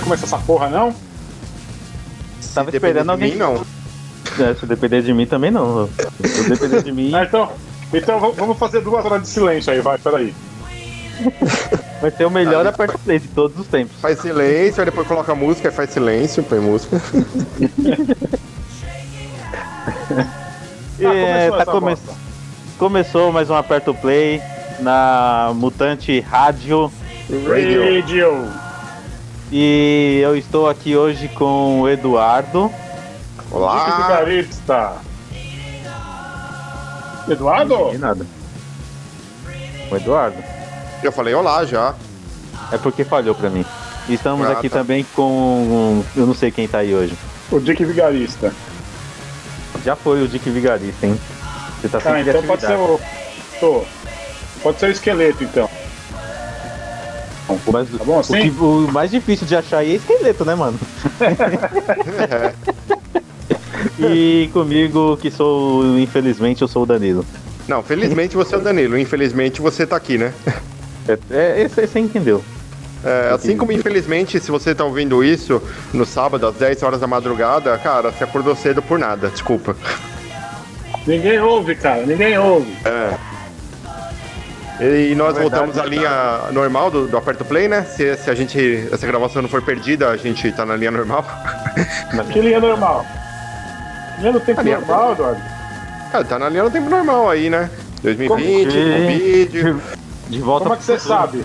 vai começar essa porra, não? Tava esperando alguém. Mim, não. É, se depender de mim também não. Se depender de mim, Ah, então. Então vamos fazer duas horas de silêncio aí, vai, peraí. vai ser o melhor aperto play de todos os tempos. Faz silêncio, aí depois coloca a música, aí faz silêncio, põe música. E, Ah, é, começou tá come-. Começou mais um aperto play na Mutante Rádio. Radio. Radio. E eu estou aqui hoje com o Eduardo. Dick Olá! Vigarista. Eduardo? E nada. O Eduardo. Eu falei olá já. É porque falhou pra mim. E estamos Ah, aqui tá. também com. Eu não sei quem tá aí hoje. O Dick Vigarista. Já foi o Dick Vigarista, hein? Você tá sem Ah, então pode ser o. Tô. Pode ser o esqueleto, então. Mas Tá bom o, assim? que- o mais difícil de achar aí é esqueleto, né, mano? e comigo, que sou, infelizmente, eu sou o Danilo. Não, felizmente você é o Danilo, infelizmente você tá aqui, né? É, é, esse- você entendeu. É, assim como infelizmente, se você tá ouvindo isso no sábado às 10 horas da madrugada, cara, você acordou cedo por nada, desculpa. Ninguém ouve, cara, ninguém ouve. É. E nós Na verdade, voltamos à linha normal do, do Aperto Play, né? Se, se a gente. Essa gravação não for perdida, a gente tá na linha normal. Que linha normal? Linha do tempo linha- normal, Eduardo? Cara, tá na linha do tempo normal aí, né? 2020, Como que- Covid. De volta Como é que você sabe?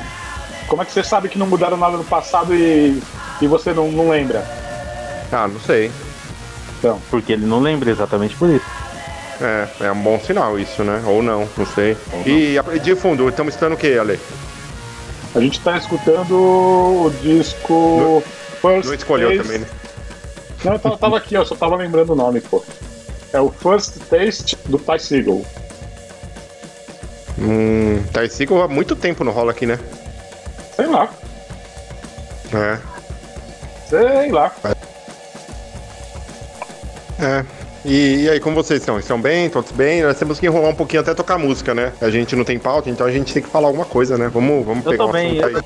Como é que você sabe que não mudaram nada no passado e, e você não, não lembra? Ah, não sei. Porque ele não lembra exatamente por isso. É, é um bom sinal isso, né? Ou não, não sei. E a- de fundo, estamos escutando o que, Ale? A gente tá escutando o disco. First Não escolheu Taste- também, né? Não, eu tava, tava aqui, ó, só tava lembrando o nome, pô. É o First Taste do Ty Seagull. Hum, tá esse há muito tempo no rola aqui, né? Sei lá, É. sei lá. É. E, e aí, como vocês estão? Estão bem? Todos bem? Nós temos que enrolar um pouquinho até tocar música, né? A gente não tem pauta, então a gente tem que falar alguma coisa, né? Vamos, vamos Eu pegar tô um bem, assunto eu aí.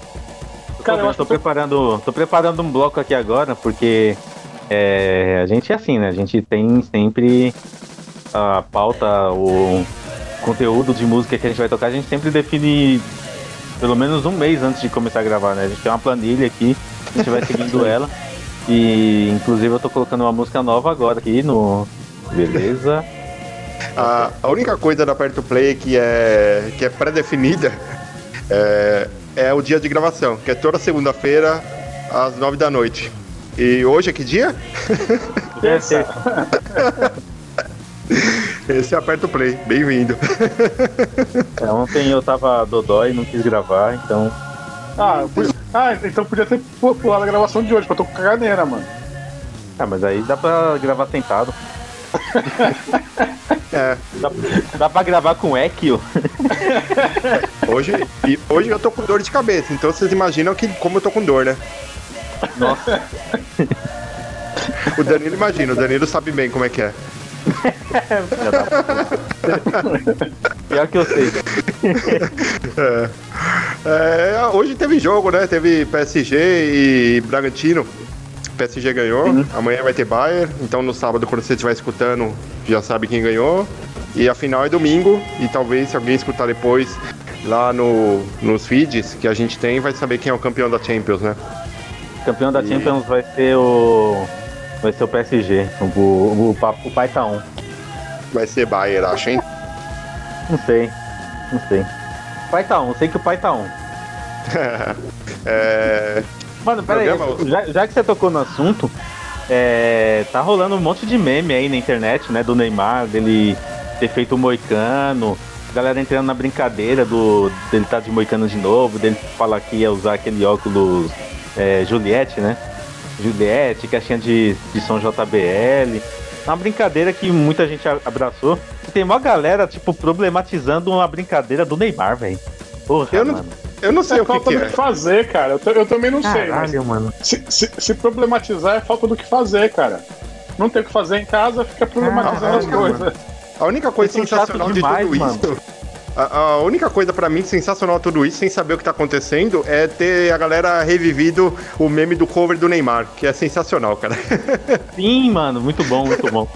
Tô, Cara, eu tô, tô- preparando, tô preparando um bloco aqui agora, porque é, a gente é assim, né? A gente tem sempre a pauta, o conteúdo de música que a gente vai tocar, a gente sempre define pelo menos um mês antes de começar a gravar, né? A gente tem uma planilha aqui, a gente vai seguindo ela. E inclusive eu tô colocando uma música nova agora aqui no. Beleza. A, a única coisa da Aperto Play que é, que é pré-definida é, é o dia de gravação, que é toda segunda-feira, às nove da noite. E hoje é que dia? Terça. Esse é Aperto Play. Bem-vindo. É, ontem eu tava dodói e não quis gravar, então. Ah, eu podia- ah, então podia ter pu- pulado a gravação de hoje, que eu tô com caganeira, mano. Ah, mas aí dá pra gravar sentado. É, Dá, dá pra gravar com Equio? hoje, hoje eu tô com dor de cabeça, então vocês imaginam que, como eu tô com dor, né? Nossa, O Danilo imagina, o Danilo sabe bem como é que é. Pior que eu sei. É, hoje teve jogo, né? Teve PSG e Bragantino. PSG ganhou, amanhã vai ter Bayern, então no sábado, quando você estiver escutando, já sabe quem ganhou. E a final é domingo, e talvez se alguém escutar depois lá no, nos feeds que a gente tem, vai saber quem é o campeão da Champions, né? O campeão da Champions vai ser o. Vai ser o PSG. O, o, o, o pai tá um. Vai ser Bayern, acho, hein? Não sei. Não sei. Pai tá um, sei que o pai tá um. é, Mano, pera aí, Programa- já, já que você tocou no assunto, é, tá rolando um monte de meme aí na internet, né? Do Neymar, dele ter feito o Moicano. Galera entrando na brincadeira do dele tá de moicano de novo, dele falar que ia usar aquele óculos é, Juliette, né? Juliette, caixinha de, de som JBL. Uma brincadeira que muita gente abraçou. E tem uma galera, tipo, problematizando uma brincadeira do Neymar, velho. Porra, Eu não- mano. Eu não sei É o que, falta que do é. que fazer, cara. Eu, eu também não sei, Caralho, mano. se, se- se problematizar é falta do que fazer, cara. Não tem o que fazer em casa, fica problematizando as coisas. A única coisa sensacional chato de demais, tudo mano. isso. A, a única coisa pra mim sensacional de tudo isso, sem saber o que tá acontecendo, é ter a galera revivido o meme do cover do Neymar, que é sensacional, cara. Sim, mano, muito bom, muito bom.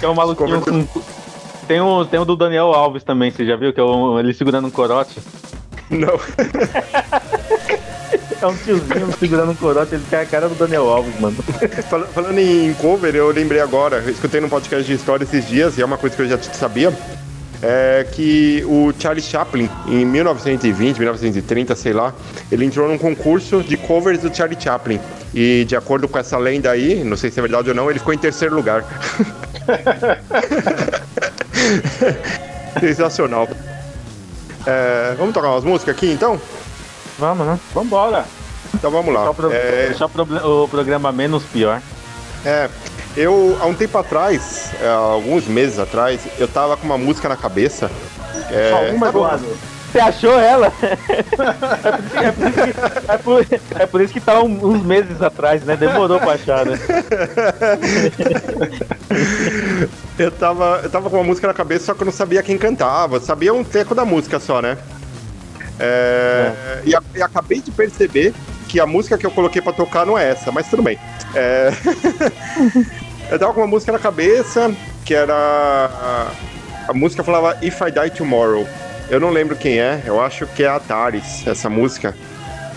É um maluquinho com. Tem o, tem o do Daniel Alves também, você já viu? Que é o- ele segurando um corote. Não. É um tiozinho segurando um corote, ele tem a cara do Daniel Alves, mano. Fal- Falando em cover, eu lembrei agora, eu escutei num podcast de história esses dias, e é uma coisa que eu já sabia, é que o Charlie Chaplin, em 1920, 1930, sei lá, ele entrou num concurso de covers do Charlie Chaplin. E de acordo com essa lenda aí, não sei se é verdade ou não, ele ficou em terceiro lugar. Sensacional. É, vamos tocar umas músicas aqui então? Vamos, né? Vambora. Então vamos lá. Deixar o, pro- É, o programa menos pior. É, eu, há um tempo atrás, é, alguns meses atrás, eu tava com uma música na cabeça. É, Só uma, Eduardo. Você achou ela? é, por, isso que- é por- é por isso que tá um- uns meses atrás, né? Demorou pra achar, né? eu, tava, eu tava com uma música na cabeça, só que eu não sabia quem cantava. Eu sabia um teco da música só, né? É, E, a- e acabei de perceber que a música que eu coloquei pra tocar não é essa, mas tudo bem. É, eu tava com uma música na cabeça que era. A, a música falava If I Die Tomorrow. Eu não lembro quem é, eu acho que é Ataris, essa música.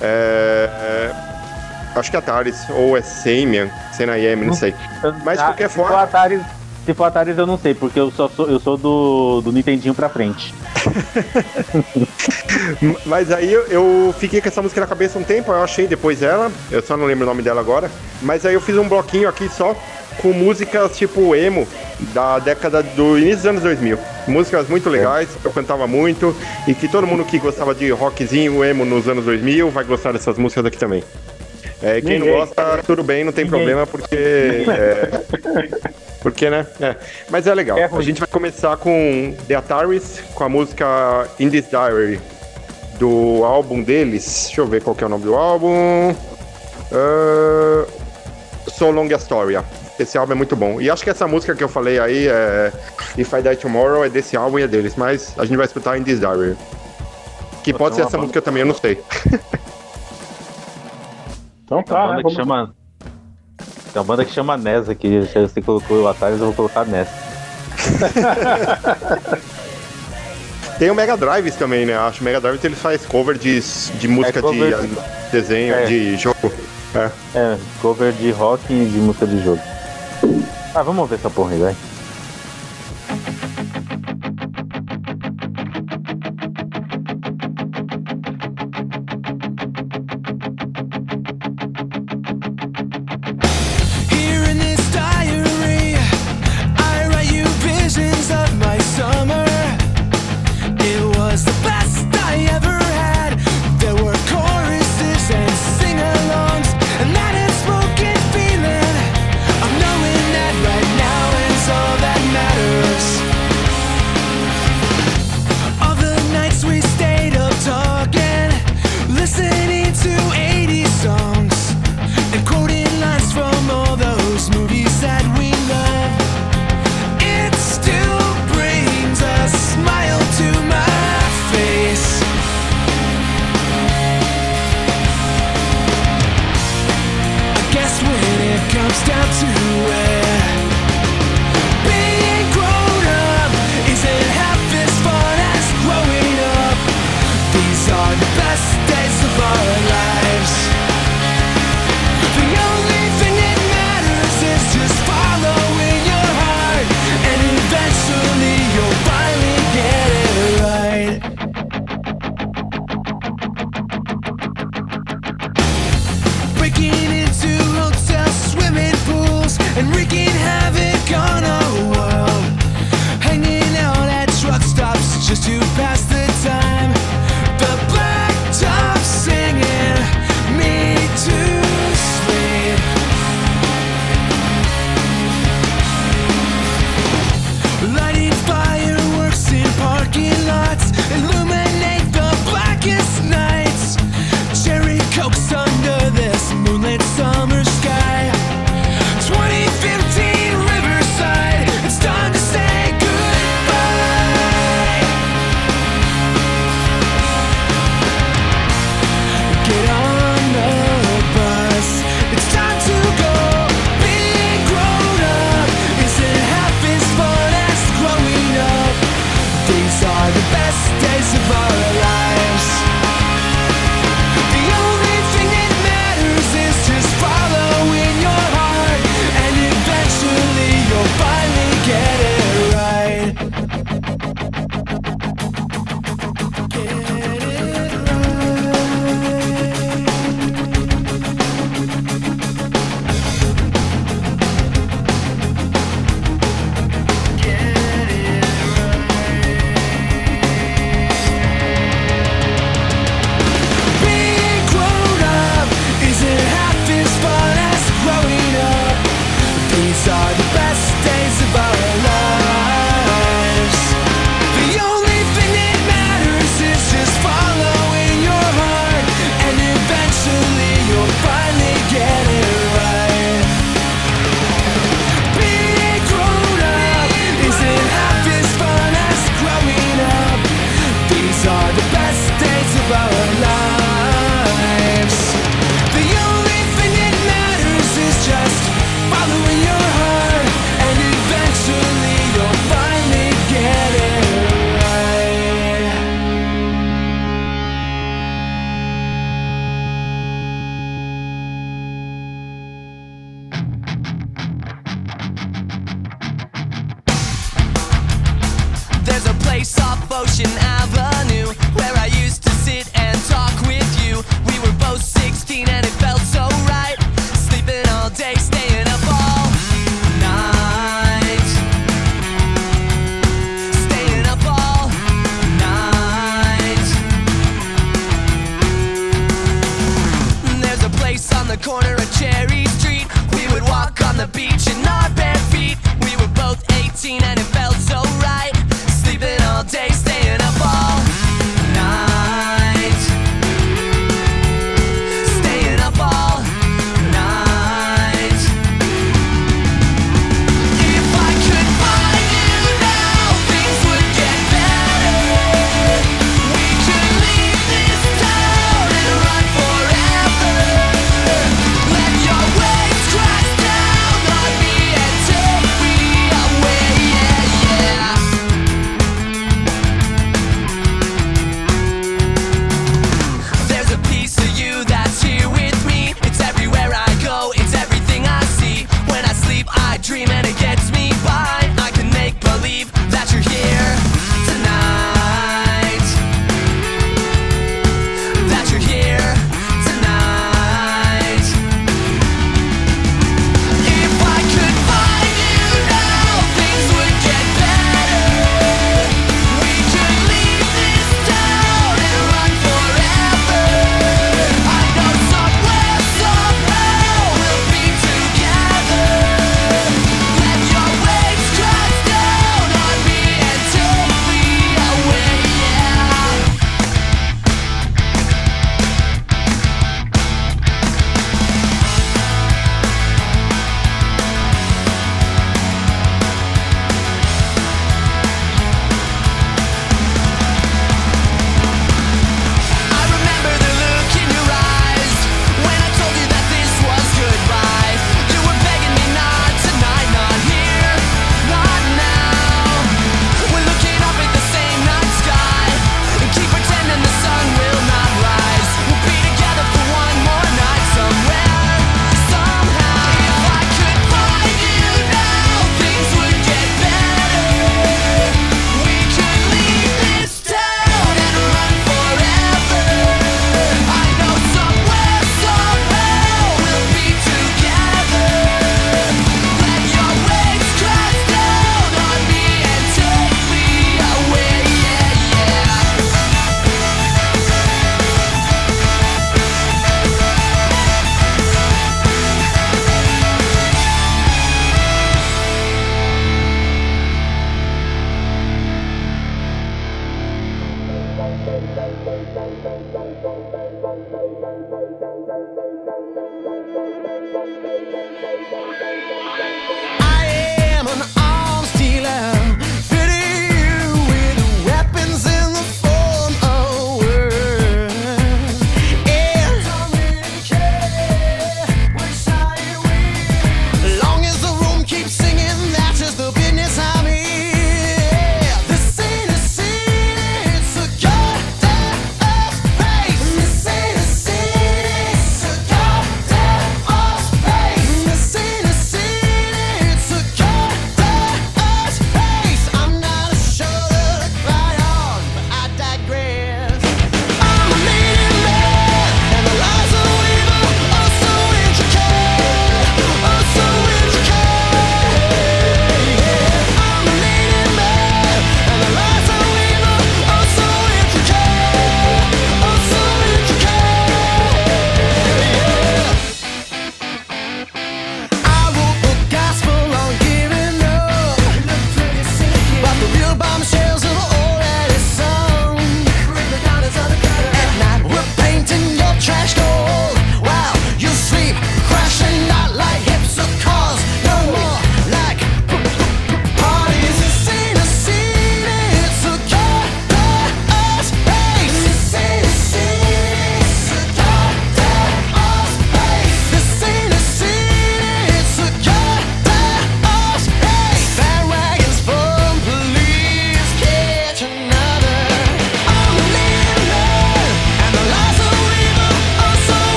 É, é, acho que é Ataris, ou é Samian, Senayem, não sei. Mas de qualquer forma. Se for Atari eu não sei, porque eu só sou, eu sou do, do Nintendinho pra frente. Mas aí eu, eu fiquei com essa música na cabeça um tempo, eu achei depois ela, eu só não lembro o nome dela agora. Mas aí eu fiz um bloquinho aqui só com músicas tipo emo da década do início dos anos 2000. Músicas muito legais, eu cantava muito e que todo mundo que gostava de rockzinho emo nos anos 2000 vai gostar dessas músicas aqui também. É, quem não Ninguém. gosta, tudo bem, não tem Ninguém. problema porque é, porque, né? É. Mas é legal. É a gente vai começar com The Ataris, com a música In This Diary, do álbum deles. Deixa eu ver qual que é o nome do álbum. Uh, so Long Astoria. Esse álbum é muito bom. E acho que essa música que eu falei aí, é If I Die Tomorrow, é desse álbum e é deles. Mas a gente vai escutar In This Diary. Que pode ser essa música também, eu não sei. Então tá, né? Vamos... chama. Tem uma banda que chama Nessa aqui. Se você colocou o Atari, eu vou colocar Nessa. Tem o Mega Drive também, né? Acho que o Mega Drive ele faz cover de, de música cover de de- desenho, É. de jogo. É. É, cover de rock e de música de jogo. Ah, vamos ver essa porra aí, vai.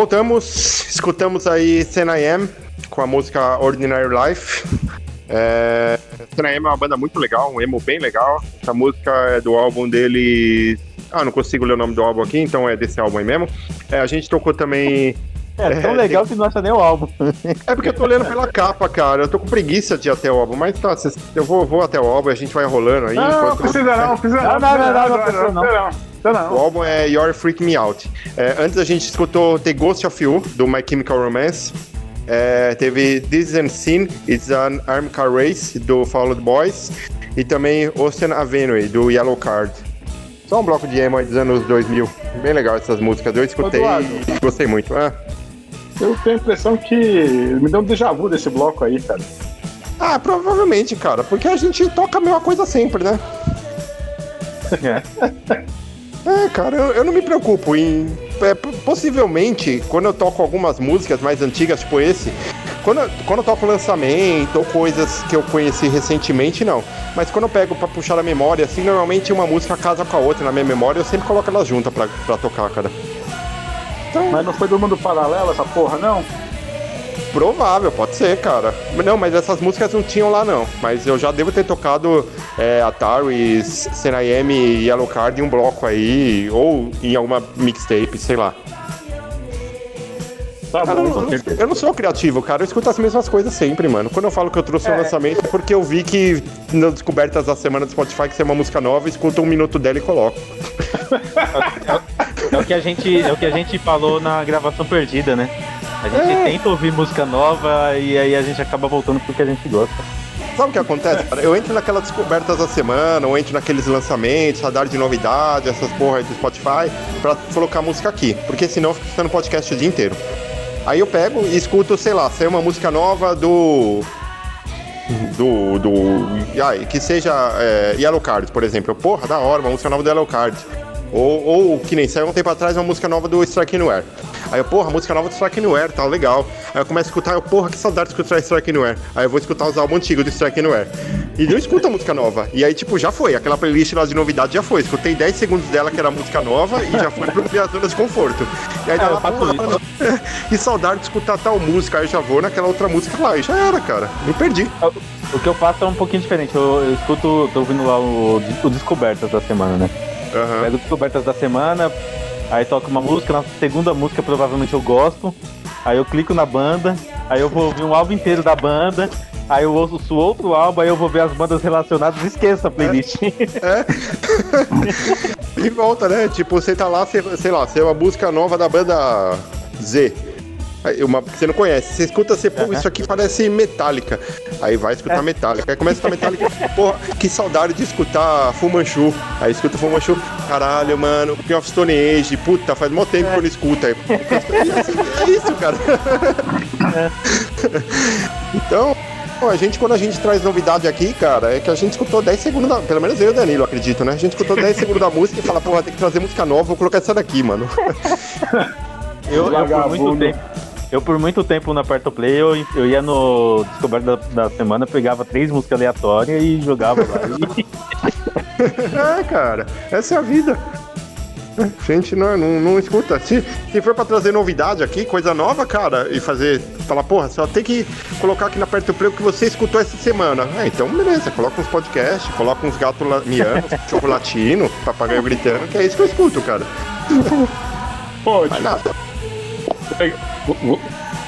Voltamos, escutamos aí Senayem com a música Ordinary Life. É, Senayem é uma banda muito legal, um emo bem legal. Essa música é do álbum dele. Ah, não consigo ler o nome do álbum aqui, então é desse álbum aí mesmo. É, a gente tocou também. É tão É, legal que não acha nem o álbum. É porque eu tô lendo pela capa, cara. Eu tô com preguiça de ir até o álbum, mas tá, cês- eu vou, vou até o álbum e a gente vai rolando aí. Não, não enquanto- precisa não, precisa Não, não. não, não, não, não, precisa não, não. precisa não. O álbum é Your Freak Me Out. É, antes a gente escutou The Ghost of You, do My Chemical Romance. É, teve This and Sin, It's an Arm Car Race, do Fall Out Boys. E também Ocean Avenue, do Yellow Card. Só um bloco de emo dos anos 2000. Bem legal essas músicas. Eu escutei e gostei muito. Ah. Eu tenho a impressão que me deu um déjà vu desse bloco aí, cara. ah, provavelmente, cara. Porque a gente toca a mesma coisa sempre, né? É, cara, eu, eu não me preocupo em. é, possivelmente, quando eu toco algumas músicas mais antigas, tipo esse, quando eu, quando eu toco lançamento ou coisas que eu conheci recentemente, não. Mas quando eu pego pra puxar a memória, assim, normalmente uma música casa com a outra na minha memória, eu sempre coloco elas juntas pra, pra tocar, cara. Mas não foi do mundo paralelo essa porra, não? Provável, pode ser, cara. Não, mas essas músicas não tinham lá, não. Mas eu já devo ter tocado é, Atari, Senayem e Yellow Card em um bloco aí, ou em alguma mixtape, sei lá. Tá Cara, eu, bom, não, então. eu não sou criativo, cara. Eu escuto as mesmas coisas sempre, mano. Quando eu falo que eu trouxe um lançamento é porque eu vi que nas descobertas da semana do Spotify que você é uma música nova, escuta um minuto dela e coloco. É o que a gente, é o que a gente falou na gravação perdida, né? A gente É. tenta ouvir música nova e aí a gente acaba voltando pro que a gente gosta. Sabe o que acontece, cara? Eu entro naquelas descobertas da semana, ou entro naqueles lançamentos, radar de novidade, essas porra aí do Spotify, pra colocar música aqui. Porque senão eu fico escutando podcast o dia inteiro. Aí eu pego e escuto, sei lá, saiu uma música nova do. Do. do ai, que seja é, Yellow Card, por exemplo. Porra, da hora, uma música nova do Yellow Card. Ou, ou que nem saiu um tempo atrás uma música nova do Strike Anywhere. Aí eu, porra, música nova do Strike Anywhere, tá legal. Aí eu começo a escutar, eu, porra, que saudade de escutar Strike Anywhere. Aí eu vou escutar os álbuns antigos do Strike Anywhere. E não escuta a música nova. E aí, tipo, já foi. Aquela playlist lá de novidade já foi. Escutei 10 segundos dela, que era música nova, e já foi pro minha zona de conforto. E aí, É, porra, e saudade de escutar tal música. Aí eu já vou naquela outra música lá. E já era, cara. Me perdi. O que eu faço é um pouquinho diferente. Eu, eu escuto, tô ouvindo lá o, o Descobertas da semana, né? Aham. Pego Descobertas da semana, aí toco uma música, na segunda música provavelmente eu gosto, aí eu clico na banda, aí eu vou ouvir um álbum inteiro da banda, aí eu ouço outro álbum, aí eu vou ver as bandas relacionadas e esqueço a playlist. E volta, né? Tipo, você tá lá, sei lá, você é uma música nova da banda Z. Uma que você não conhece. Você escuta, você, pô, isso aqui parece Metallica. Aí vai escutar Metallica. Aí começa a escutar Metallica. Porra, que saudade de escutar Fumanchu. Aí escuta Fumanchu. Caralho, mano, King of Stone Age. Puta, faz mó tempo que eu não escuto. Aí, é isso, cara. Então, pô, a gente, quando a gente traz novidade aqui, cara, é que a gente escutou 10 segundos da. Pelo menos eu e o Danilo, acredito, né? A gente escutou 10 segundos da música e fala, porra, tem que trazer música nova, vou colocar essa daqui, mano. Eu, eu por muito tempo. Eu por muito tempo na Perto Play, eu, eu ia no Descoberta da, da semana, pegava três músicas aleatórias e jogava lá. E- É, cara, essa é a vida. A gente não, não, não escuta. Se, se for pra trazer novidade aqui, coisa nova, cara, e fazer. Falar, porra, só tem que colocar aqui na Perto Play o que você escutou essa semana. É, então beleza, coloca uns podcasts, coloca uns gatos miando, cachorro latino, papagaio gritando, que é isso que eu escuto, cara. Pô, Mas nada.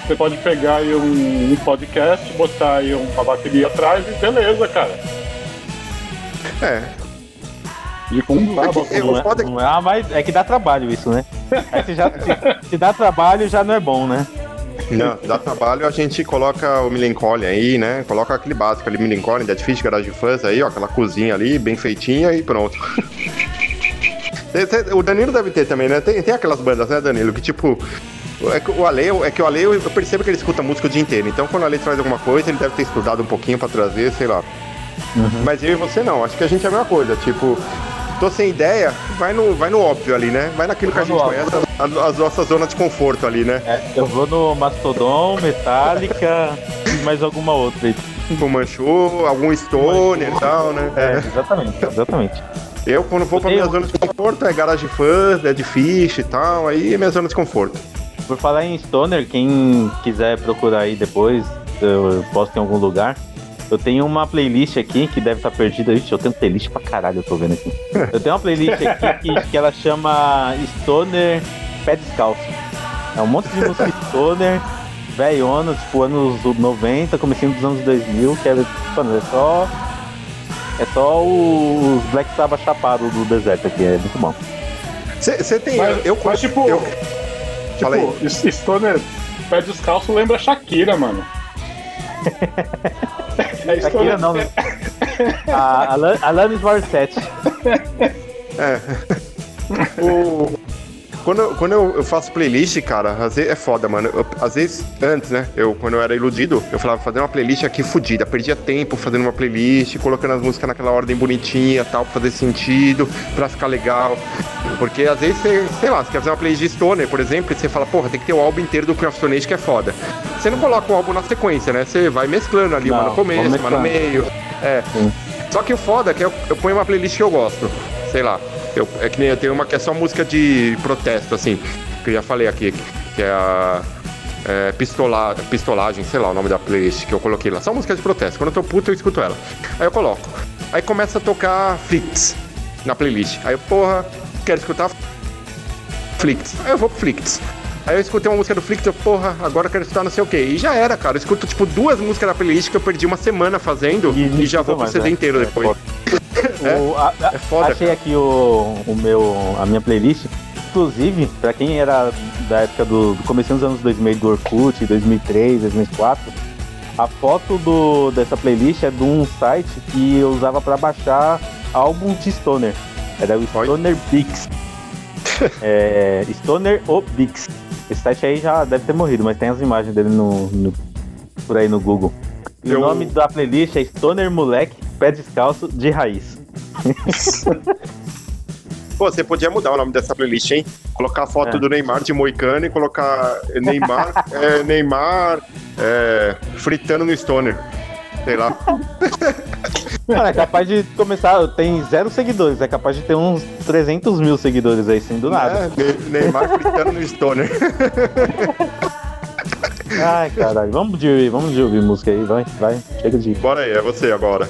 Você pode pegar aí um, um podcast, botar aí uma bateria atrás e beleza, cara. É, De É bota- eu- não, é, foda- não é, ah, mas é que dá trabalho isso, né? Aí se, já, se, se dá trabalho já não é bom, né? Não, dá trabalho, a gente coloca o Millencolin aí, né? Coloca aquele básico ali, Millencolin, Dead Fish, Garage Fuzz aí, ó, aquela cozinha ali, bem feitinha e pronto. O Danilo deve ter também, né? Tem, tem aquelas bandas, né, Danilo, que tipo... É que o Ale, é que o Ale, eu percebo que ele escuta música o dia inteiro. Então, quando o Ale traz alguma coisa, ele deve ter estudado um pouquinho pra trazer, sei lá. Mas eu e você não, acho que a gente é a mesma coisa. Tipo, tô sem ideia, vai no, vai no óbvio ali, né? Vai naquilo que a gente conhece, as, as nossas zonas de conforto ali, né? É, eu vou no Mastodon, Metallica e mais alguma outra aí. Tipo Manchu, algum Stoner e tal, né? É, É. exatamente, exatamente. Eu, quando vou pra minha zona de conforto, é Garage Fuzz, Dead Fish e tal, aí é minha zona de conforto. Por falar em Stoner, quem quiser procurar aí depois, eu posto em algum lugar. Eu tenho uma playlist aqui que deve estar perdida. Ixi, eu tenho playlist pra caralho, eu tô vendo aqui. Eu tenho uma playlist aqui que, que ela chama Stoner Pé Descalço. É um monte de música Stoner, velhona, tipo anos 90, comecinho dos anos 2000, que é, mano, é só. É só os Black Sabbath chapados do deserto aqui, é muito bom. Você tem. Mas, eu, mas, tipo, eu, Fala aí. tipo, Stoner pé descalço lembra Shakira, mano. é Shakira não, né? A Alan- Alanis Morissette. O- Quando, eu- quando eu, eu faço playlist, cara, às vezes é foda, mano. Eu- às vezes, antes, né? Eu, quando eu era iludido, eu falava, fazer uma playlist aqui fodida. Perdia tempo fazendo uma playlist, colocando as músicas naquela ordem bonitinha tal, pra fazer sentido, pra ficar legal. Porque às vezes você, sei lá, você quer fazer uma playlist de Stoner, por exemplo, e você fala, porra, tem que ter o álbum inteiro do Queen of Stone Age que é foda. Você não coloca o álbum na sequência, né? Você vai mesclando ali, uma Não, no começo, uma no meio. É. Sim. Só que o foda é que eu, eu ponho uma playlist que eu gosto. Sei lá. Eu, é que nem eu tenho uma que é só música de protesto, assim. Que eu já falei aqui. Que é a. É, pistola, pistolagem, sei lá o nome da playlist que eu coloquei lá. Só música de protesto. Quando eu tô puto, eu escuto ela. Aí eu coloco. Aí começa a tocar Flicts na playlist. Aí eu, porra, quero escutar Flicts. Aí eu vou pro. Aí eu escutei uma música do Flicts, eu, porra, agora eu quero escutar não sei o que. E já era, cara. Eu escuto, tipo, duas músicas da playlist que eu perdi uma semana fazendo e, E já vou pro mais, CD né? inteiro É depois. foda. O- a- a- é foda, Achei cara. aqui o, o meu, a minha playlist. Inclusive, pra quem era da época do, do começo dos anos 2000, do Orkut, 2003, 2004, a foto do, dessa playlist é de um site que eu usava pra baixar álbum de Stoner. Era o. Stoner Bix. é, Stoner o Bix. Esse site aí já deve ter morrido, mas tem as imagens dele no, no- por aí no Google. E Eu- o nome da playlist é Stoner Moleque Pé Descalço de Raiz. Pô, você podia mudar o nome dessa playlist, hein? Colocar a foto É. do Neymar de Moicano e colocar Neymar, é, Neymar é, fritando no Stoner. Sei lá. Mano, é capaz de começar. Tem zero seguidores, é capaz de ter uns 300 mil seguidores aí, sem do nada. É, Ne- Neymar fritando no Stoner. Ai, caralho. Vamos de, vamos de ouvir música aí, vai, vai. Chega de. Bora aí, é você agora.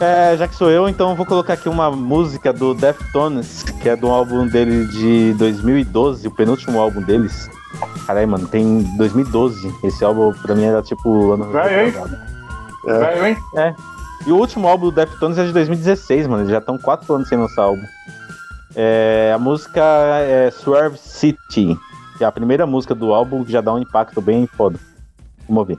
É, já que sou eu, então eu vou colocar aqui uma música do Deftones, que é do álbum dele de 2012, o penúltimo álbum deles. Caralho, mano, tem 2012. Esse álbum pra mim era tipo ano Vai, hein? retrasado. Velho, hein? E o último álbum do Deftones é de 2016, mano. Eles já estão 4 anos sem lançar álbum. É, a música é Swerve City, que é a primeira música do álbum que já dá um impacto bem foda. Vamos ouvir.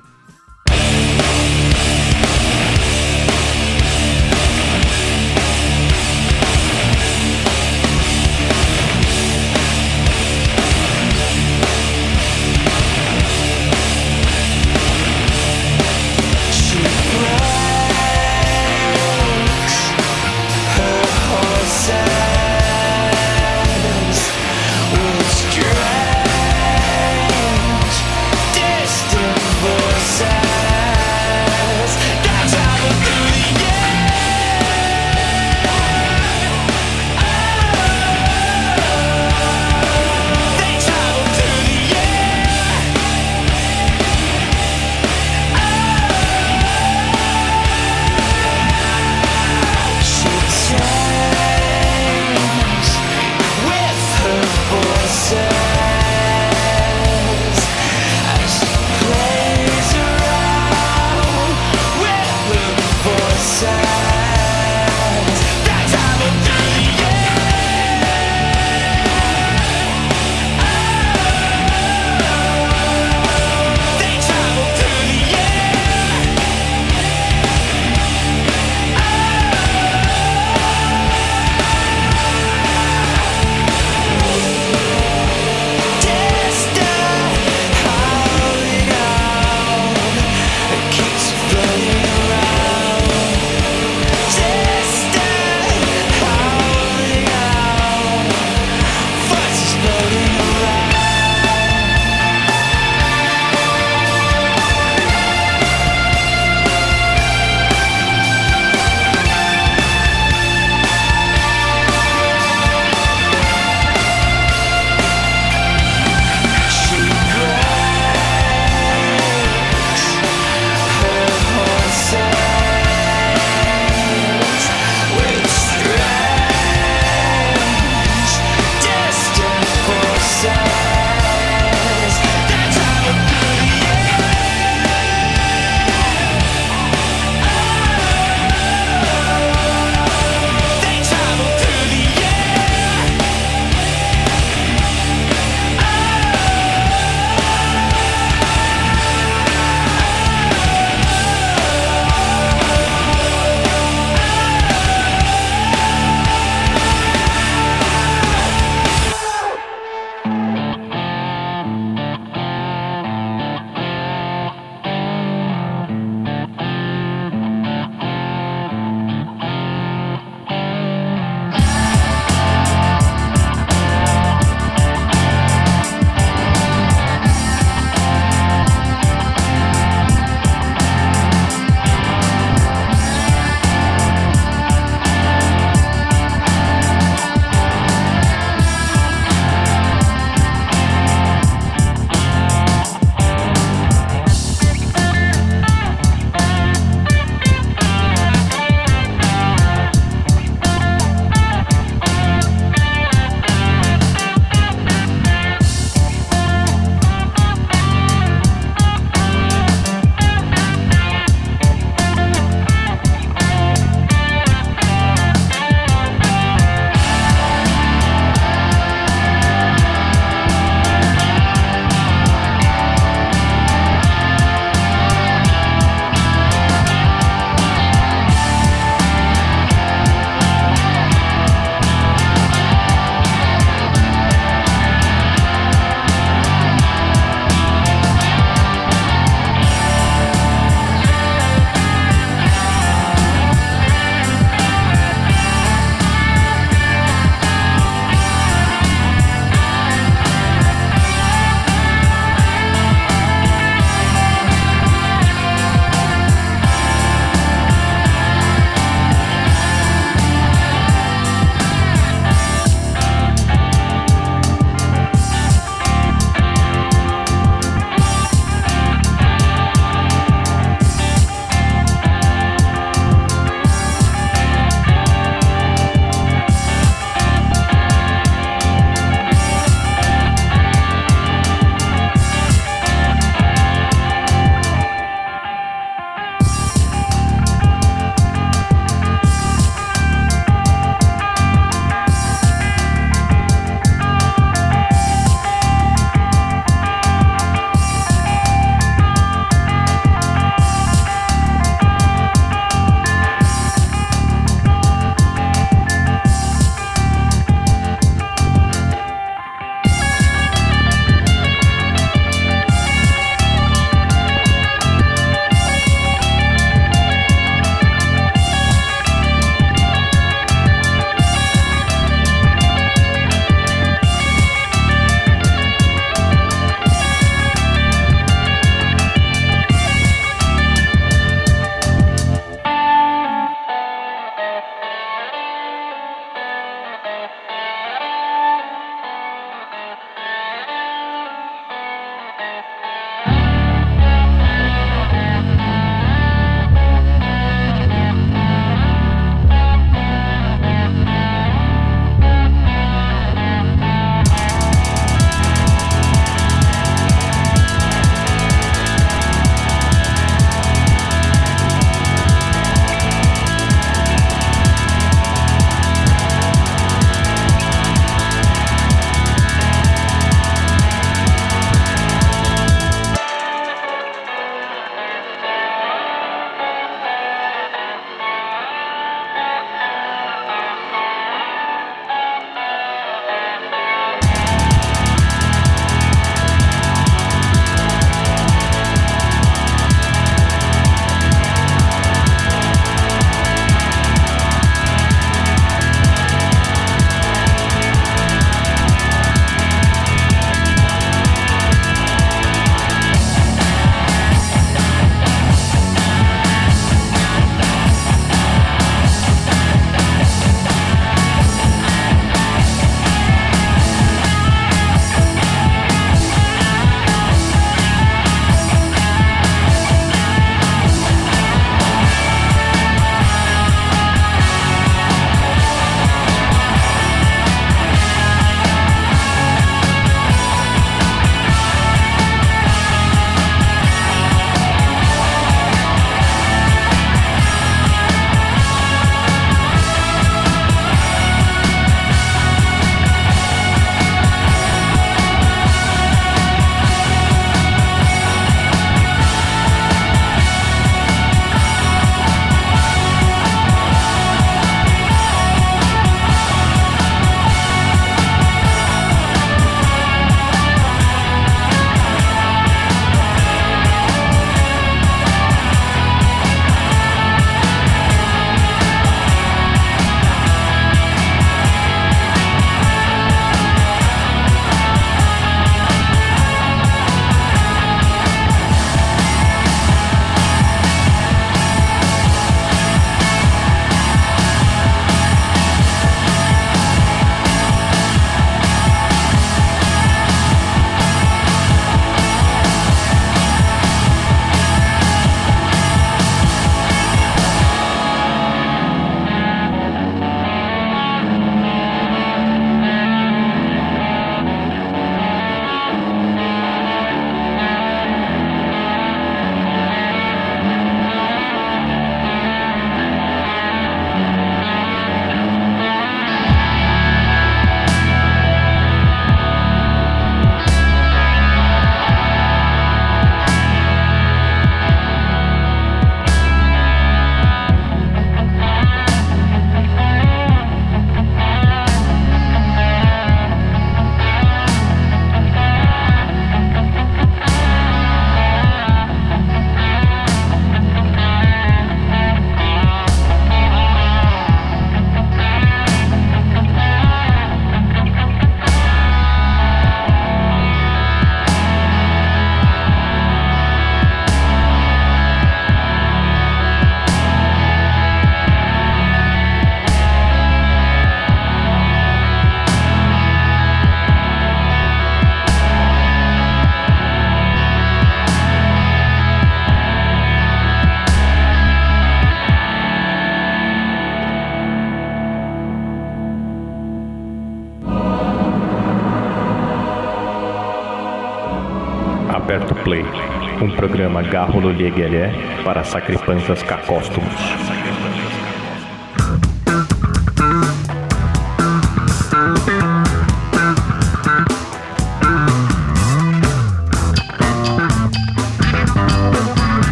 Programa garro Lieguelé para sacripanças cacóstomos.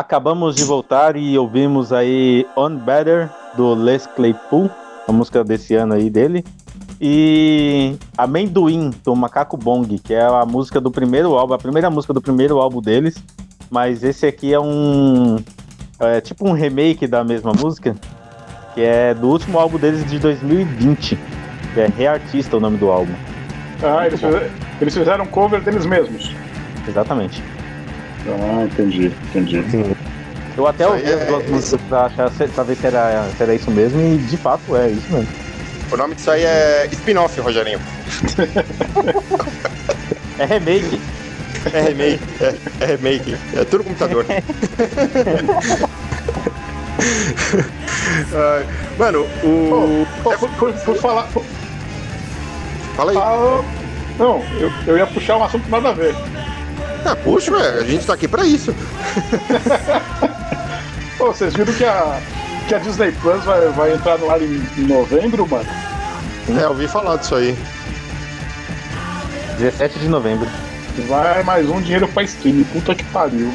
Acabamos de voltar e ouvimos aí On Better do Les Claypool, a música desse ano aí dele. E Amendoim do Macaco Bong, que é a música do primeiro álbum, a primeira música do primeiro álbum deles. Mas esse aqui é um. É tipo um remake da mesma música, que é do último álbum deles de 2020, que é Reartista o nome do álbum. Ah, eles fizeram, eles fizeram um cover deles mesmos. Exatamente. Ah, entendi, entendi. Eu até ouvi as é- duas músicas pra, achar, pra ver se era, se era isso mesmo, e de fato é isso mesmo. O nome disso aí é spin-off, Rogerinho. É remake. É remake. É, é remake. É tudo computador. Ai, mano, o. Pô, por, por- por falar. por- Fala aí. ah, não, eu, eu ia puxar um assunto nada a ver. Ah, puxa, ué, a gente tá aqui pra isso. Pô, vocês viram que a, que a Disney Plus vai, vai entrar no ar em, em novembro, mano? É, eu ouvi falar disso aí. 17 de novembro. Vai mais um dinheiro pra stream. Puta que pariu.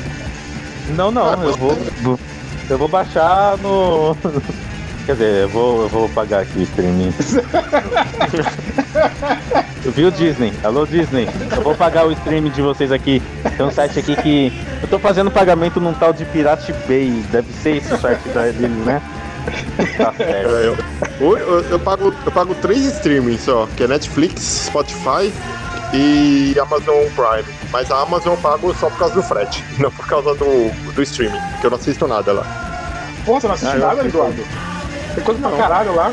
Não, não, Ah, eu vou. vou- Eu vou baixar no. Quer dizer, eu vou, eu vou pagar aqui o streaming. Viu, Disney? Alô, Disney? Eu vou pagar o streaming de vocês aqui. Tem um site aqui que. Eu tô fazendo pagamento num tal de Pirate Bay. Deve ser esse o site da- deles, né? Tá certo. É, eu, eu, eu- pago, eu pago três streamings só, que é Netflix, Spotify e Amazon Prime. Mas a Amazon eu pago só por causa do frete, não por causa do, do streaming, que eu não assisto nada lá. Pô, você não assiste Ah, nada. Eduardo? Tem coisa pra caralho lá.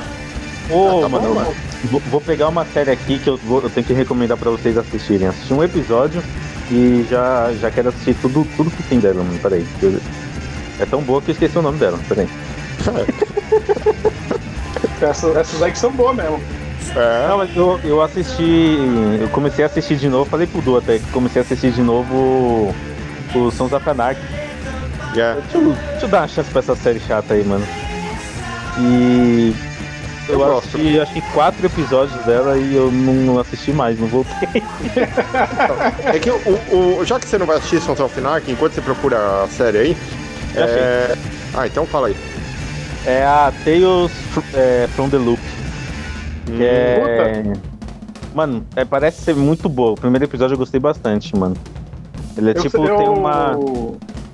Ô, tá mano, bom, mano. Vou, vou pegar uma série aqui que eu, vou- eu tenho que recomendar pra vocês assistirem. Assistir um episódio e já, já quero assistir tudo, tudo que tem dela, mano. Peraí. eu- É tão boa que eu esqueci o nome dela. Peraí. Essas, essas aí que são boas mesmo. É, Não, mas eu, eu assisti. Eu comecei a assistir de novo, falei pro Du até que comecei a assistir de novo o, o Sons of Anarchy. é. Deixa eu, deixa eu dar uma chance pra essa série chata aí, mano. E. Eu, Eu assisti acho que quatro episódios dela e eu não assisti mais, não voltei. É que o, o- já que você não vai assistir Sons of Anarchy, enquanto você procura a série aí. É... Ah, então fala aí. É a Tales é, from the Loop. Que é. Mano, é, parece ser muito boa. O primeiro episódio eu gostei bastante, mano. Ele é Eu, tipo, eu, tem uma.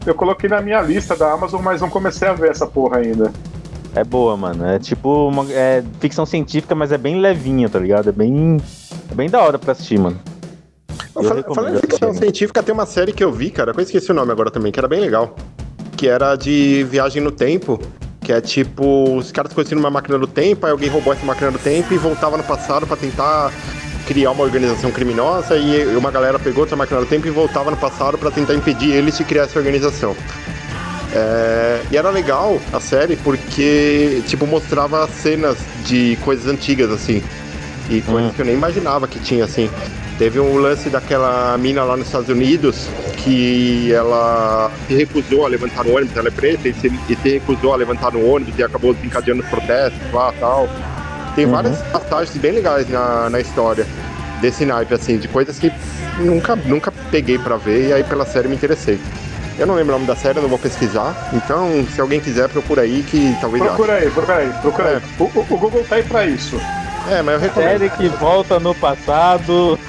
eu coloquei na minha lista da Amazon, mas não comecei a ver essa porra ainda. É boa, mano. É tipo uma é ficção científica, mas é bem levinha, tá ligado? É bem. É bem da hora pra assistir, mano. Eu Fal- Falando em ficção assistir. científica, tem uma série que eu vi, cara, que eu esqueci o nome agora também, que era bem legal. Que era de viagem no tempo. Que é tipo, os caras conheciam uma máquina do tempo, aí alguém roubou essa máquina do tempo e voltava no passado pra tentar criar uma organização criminosa e uma galera pegou essa máquina do tempo e voltava no passado pra tentar impedir eles de criar essa organização. É, e era legal a série porque, tipo, mostrava cenas de coisas antigas, assim. E coisas Hum. que eu nem imaginava que tinha, assim. Teve um lance daquela mina lá nos Estados Unidos que ela se recusou a levantar no ônibus, ela é preta, e se, e se recusou a levantar no ônibus e acabou desencadeando os protestos lá tal. Tem Uhum. várias passagens bem legais na, na história desse naipe, assim, de coisas que nunca, nunca peguei pra ver e aí pela série me interessei. Eu não lembro o nome da série, eu não vou pesquisar. Então, se alguém quiser, procura aí que talvez eu ache. Procura aí, procura aí, procura É. aí. O, o- o Google tá aí pra isso. É, mas eu recomendo. Série que volta no passado.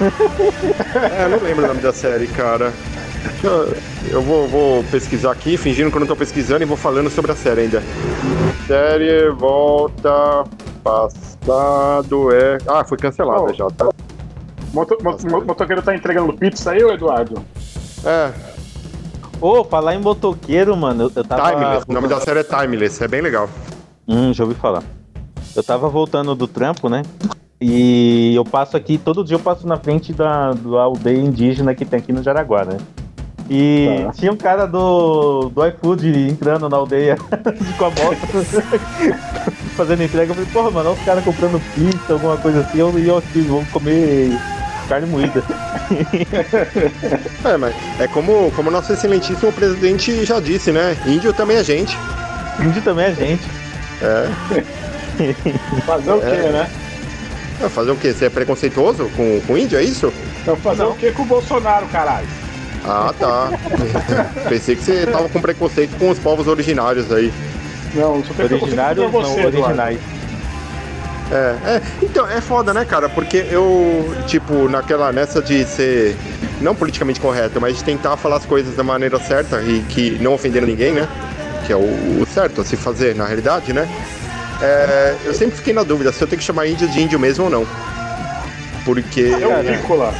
É, eu não lembro o nome da série, cara. Eu, eu vou, vou pesquisar aqui, fingindo que eu não tô pesquisando e vou falando sobre a série ainda. Série volta passado é. Ah, foi cancelada Oh. já, tá? Moto, mo- mo- motoqueiro tá entregando pizza aí, ô Eduardo? É, Ô, falar em motoqueiro, mano, eu, eu tava. Timeless. O nome da série é Timeless, é bem legal. Hum, já ouvi falar. Eu tava voltando do trampo, né? E eu passo aqui, todo dia eu passo na frente da, da aldeia indígena que tem aqui no Jaraguá, né? E Tá. tinha um cara do, do iFood entrando na aldeia com a moto, fazendo entrega. Eu falei, porra, mano, olha os caras comprando pizza, alguma coisa assim. Eu, e eu aqui, vou comer carne moída. É, mas é como, como nosso excelentíssimo presidente já disse, né? Índio também é gente. Índio também é gente. É. Fazer o quê, É. né? Ah, Fazer o quê? Você é preconceituoso com, com índio, é isso? Então fazer o quê com o Bolsonaro, caralho? Ah, tá. Pensei que você tava com preconceito com os povos originários aí. Não, Originários preconceito não, com você, Eduardo. É, é, então, é foda, né, cara? Porque eu, tipo, naquela, nessa de ser, não politicamente correto, mas de tentar falar as coisas da maneira certa e que não ofender ninguém, né? Que é o, o certo a se fazer, na realidade, né? É, eu sempre fiquei na dúvida se eu tenho que chamar índio de índio mesmo ou não. Porque... É o Vícola.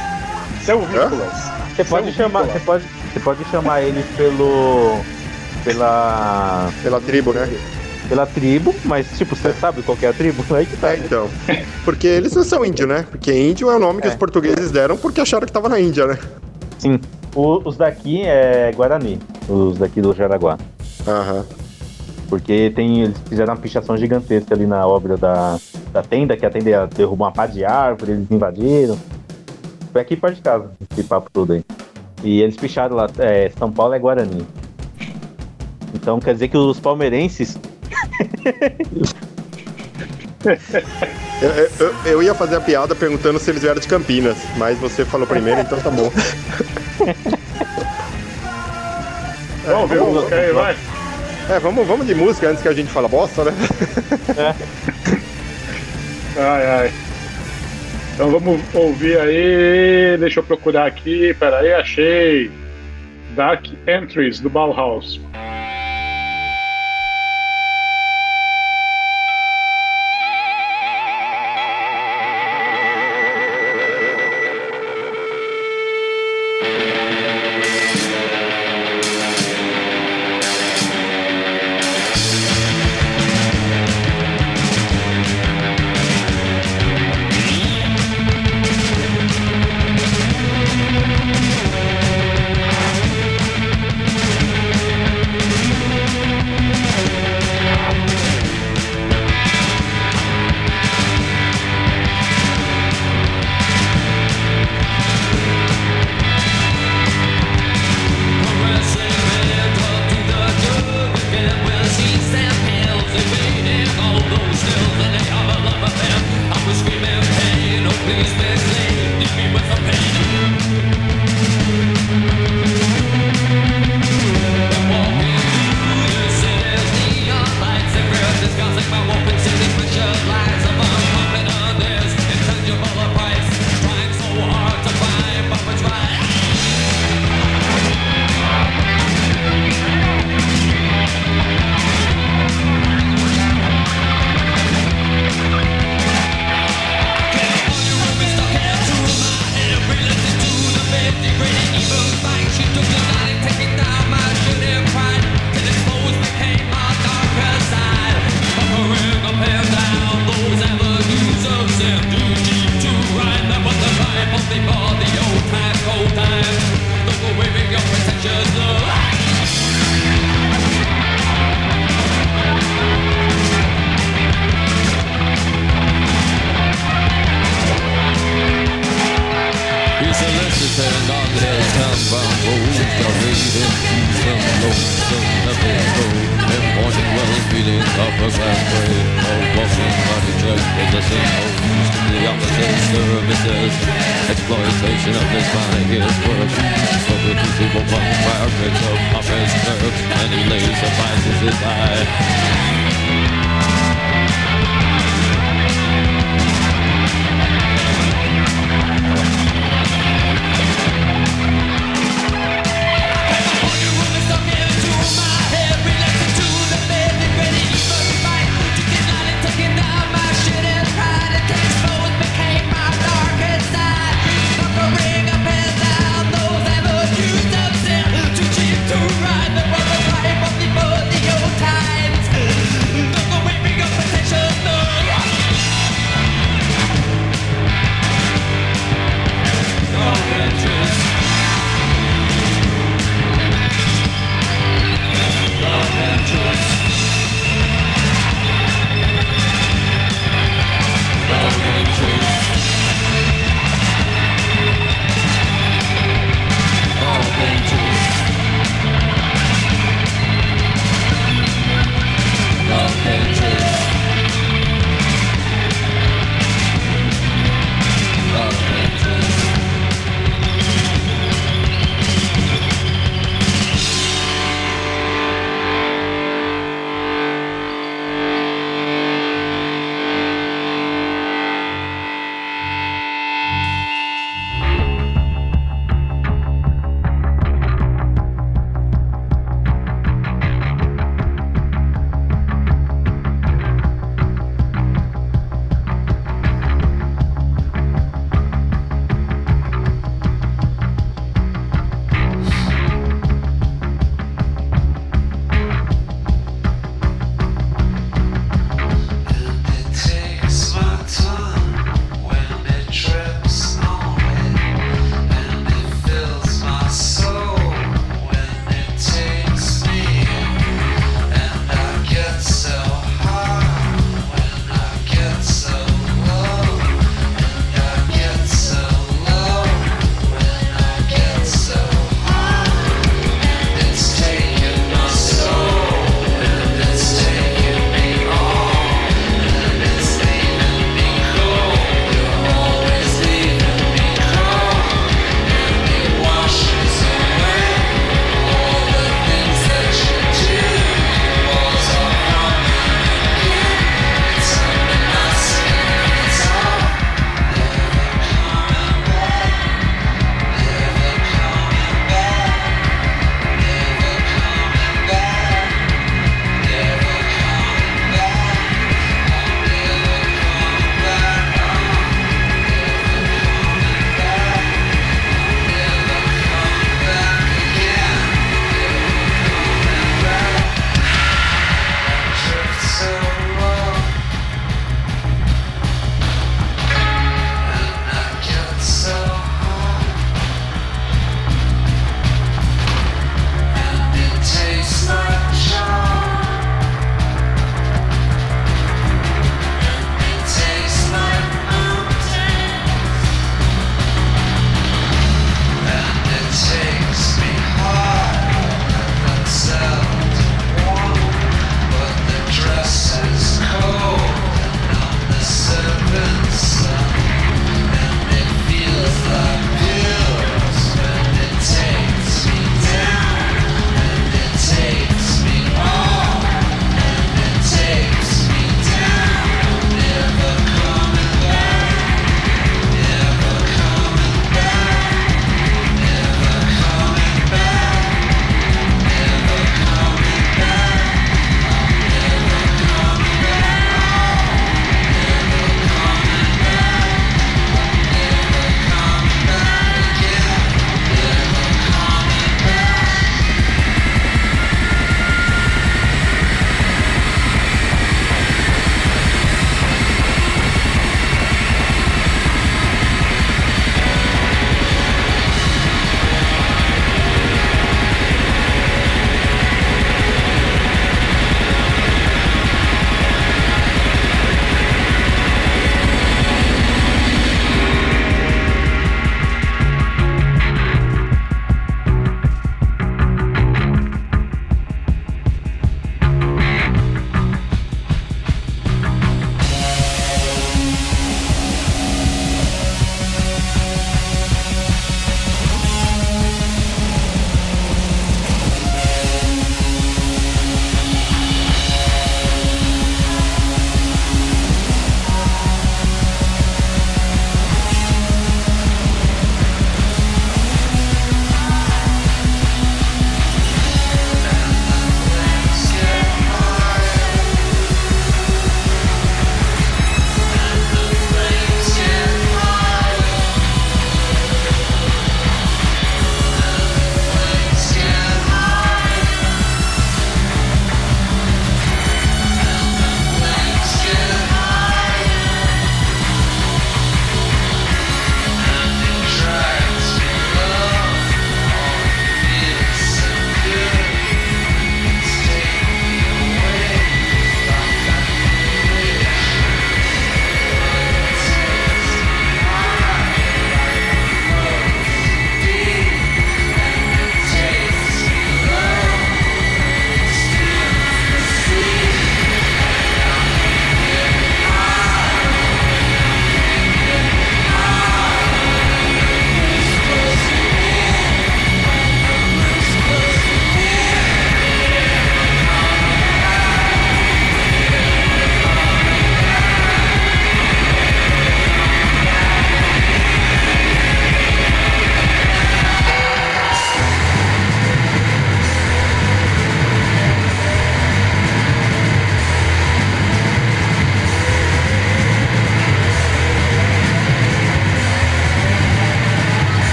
Você é o Vícolas. Você pode chamar, você pode, você pode chamar eles pelo pela Pela tribo, né? Pela tribo, mas tipo, você sabe qual que é a tribo? Aí que tá. É, então. Porque eles não são índio, né? Porque índio é o nome que É. os portugueses deram porque acharam que tava na Índia, né? Sim. O- os daqui é Guarani, os daqui do Jaraguá. Aham. Porque tem, eles fizeram uma pichação gigantesca ali na obra da, da tenda, que a tenda ia derrubar uma pá de árvore, eles invadiram. Foi aqui perto de casa, esse papo todo aí. E eles picharam lá, é, São Paulo é Guarani. Então quer dizer que os palmeirenses. Eu, eu- eu ia fazer a piada perguntando se eles vieram de Campinas, mas você falou primeiro, então tá bom. Vamos ver o que aí, vai. É, vamos, vamos de música antes que a gente fala bosta, né? Ai, ai. Então vamos ouvir aí. Deixa eu procurar aqui. Pera aí, achei. Dark Entries do Bauhaus.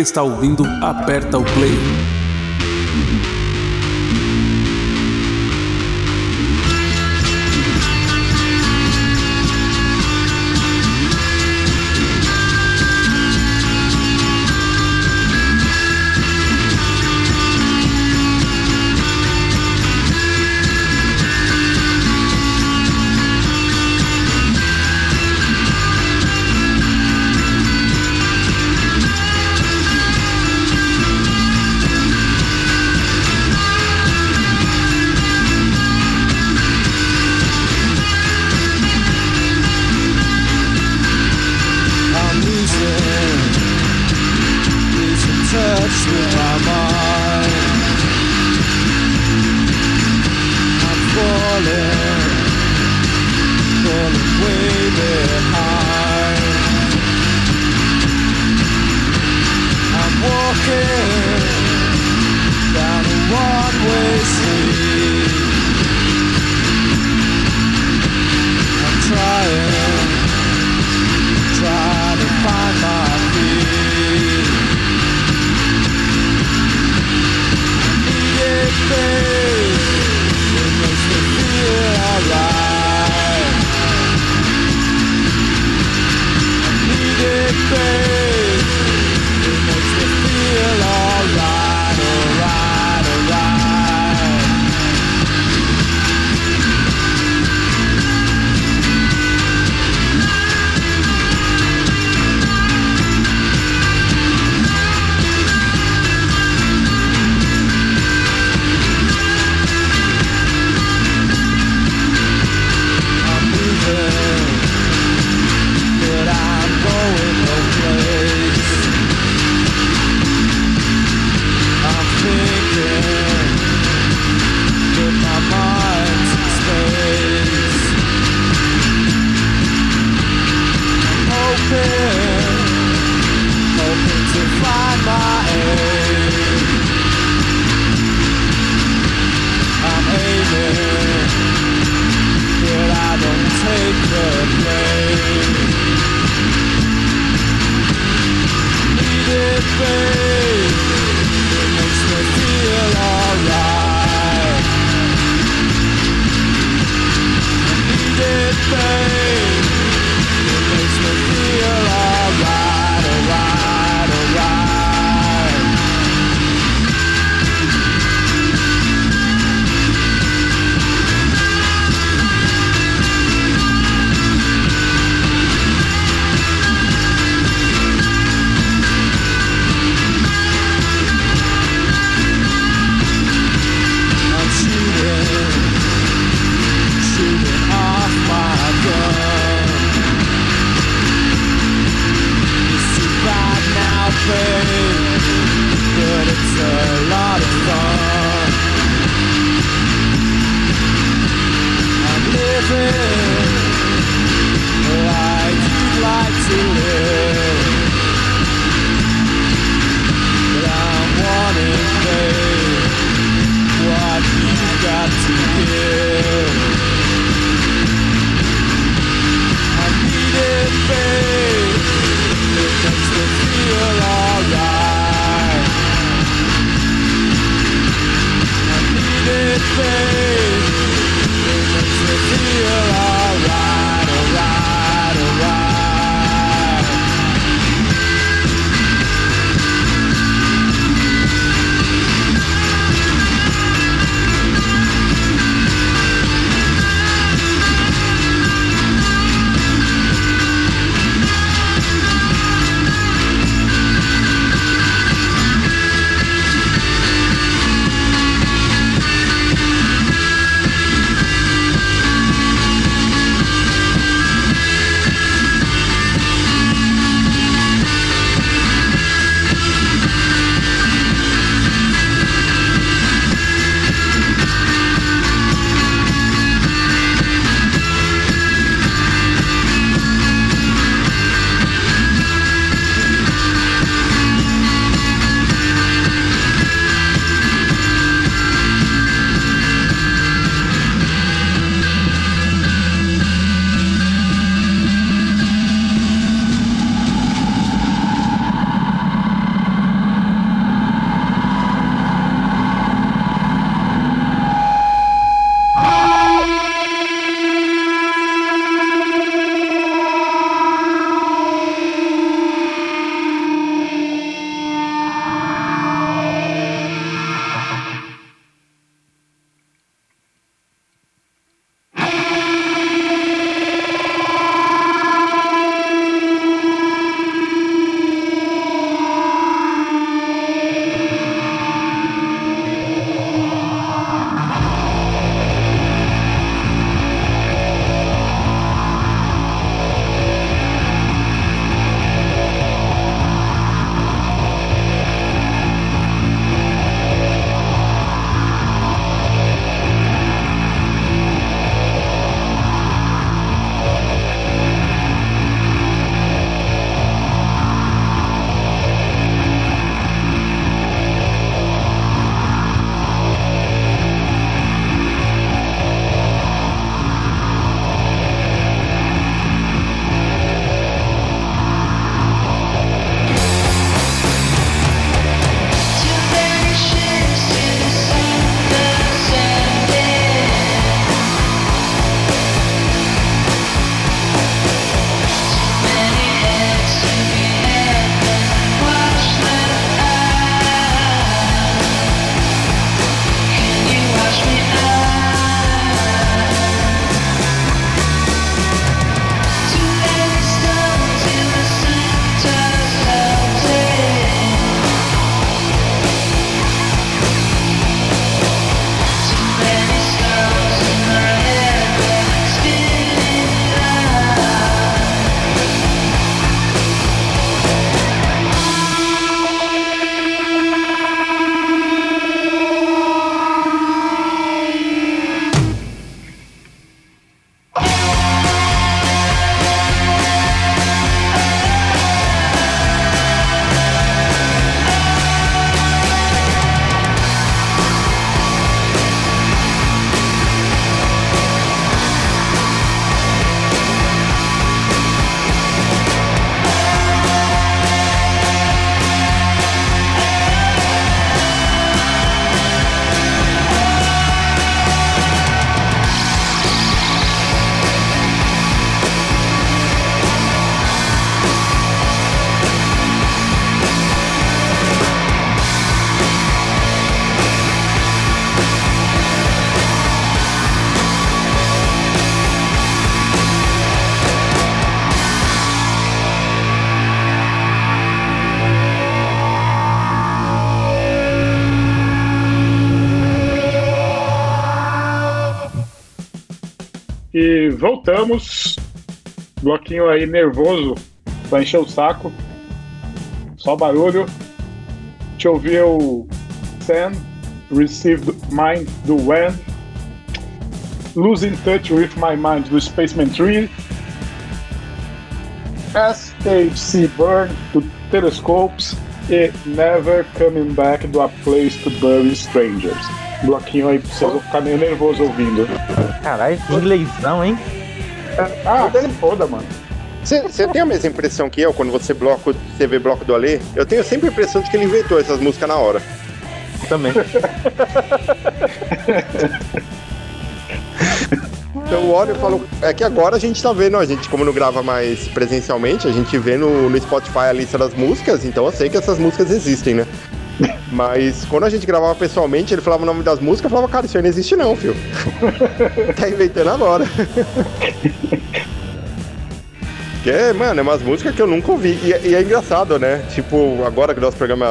Está ouvindo Aperta o Play. Voltamos. Bloquinho aí nervoso pra encher o saco. Só barulho. Ouvir o Sam, Received Mind do When. Losing Touch with My Mind do Spaceman 3. SHC Burn do Telescopes e Never Coming Back do A Place to Bury Strangers. Bloquinho aí, vocês vão ficar meio nervoso ouvindo. Caralho, que inglêsão, hein? Ah, se foda, mano. Você tem a mesma impressão que eu quando você, bloco, você vê bloco do Alê? Eu tenho sempre a impressão de que ele inventou essas músicas na hora. Também. Então eu olho e falo. É que agora a gente tá vendo, a gente, como não grava mais presencialmente, a gente vê no, no Spotify a lista das músicas, então eu sei que essas músicas existem, né? Mas quando a gente gravava pessoalmente, ele falava o nome das músicas, eu falava, cara, isso aí não existe não, filho. tá inventando agora. Que é, mano, é umas músicas que eu nunca ouvi. E, é- e é engraçado, né? Tipo, agora que nosso programa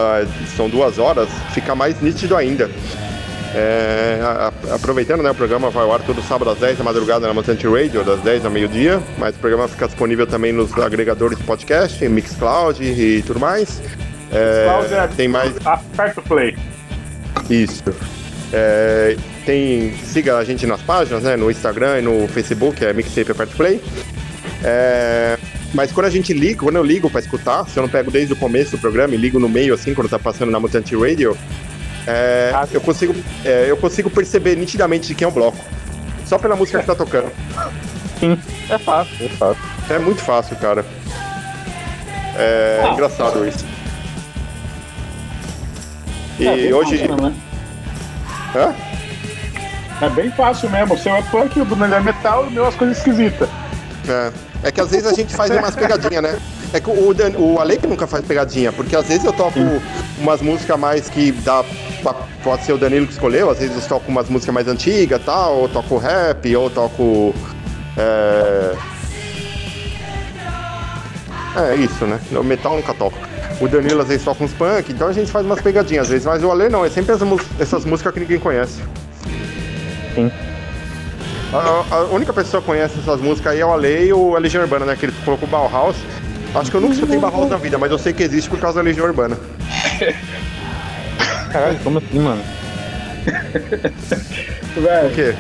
são duas horas, fica mais nítido ainda. É, a- a- aproveitando, né? O programa vai ao ar todo sábado às 10 da madrugada na Mutante Radio, das 10 ao meio-dia. Mas o programa fica disponível também nos agregadores de podcast, Mixcloud e tudo mais. É, Cláudia, tem mais. Aperta o play. Isso. É, tem, siga a gente nas páginas, né? No Instagram e no Facebook, é Mixtape Aperto Play. É, mas quando a gente liga, quando eu ligo pra escutar, se eu não pego desde o começo do programa e ligo no meio, assim, quando tá passando na Mutante Radio, é, eu, consigo, é, eu consigo perceber nitidamente de quem é o bloco. Só pela música que tá tocando. Sim, é fácil, é fácil. É muito fácil, cara. É Ah. engraçado isso. E É hoje. fácil, né? Hã? É bem fácil mesmo. O seu é punk, o do é metal e o meu é as coisas esquisitas. É. É que às vezes a gente faz umas pegadinhas, né? É que o, Dan, o Ale que nunca faz pegadinha, porque às vezes eu toco umas músicas mais que dá. Pode ser o Danilo que escolheu, às vezes eu toco umas músicas mais antigas tal, ou toco rap, ou toco. É, é isso, né? O metal nunca toco. O Danilo às vezes toca uns punk, então a gente faz umas pegadinhas às vezes, mas o Ale não, é sempre essas, essas músicas que ninguém conhece. Sim. A, a única pessoa que conhece essas músicas aí é o Ale e o a Legião Urbana, né? Que ele colocou Bauhaus. Acho que eu nunca escutei Bauhaus na vida, mas eu sei que existe por causa da Legião Urbana. Caralho, como assim, mano? Velho, O quê?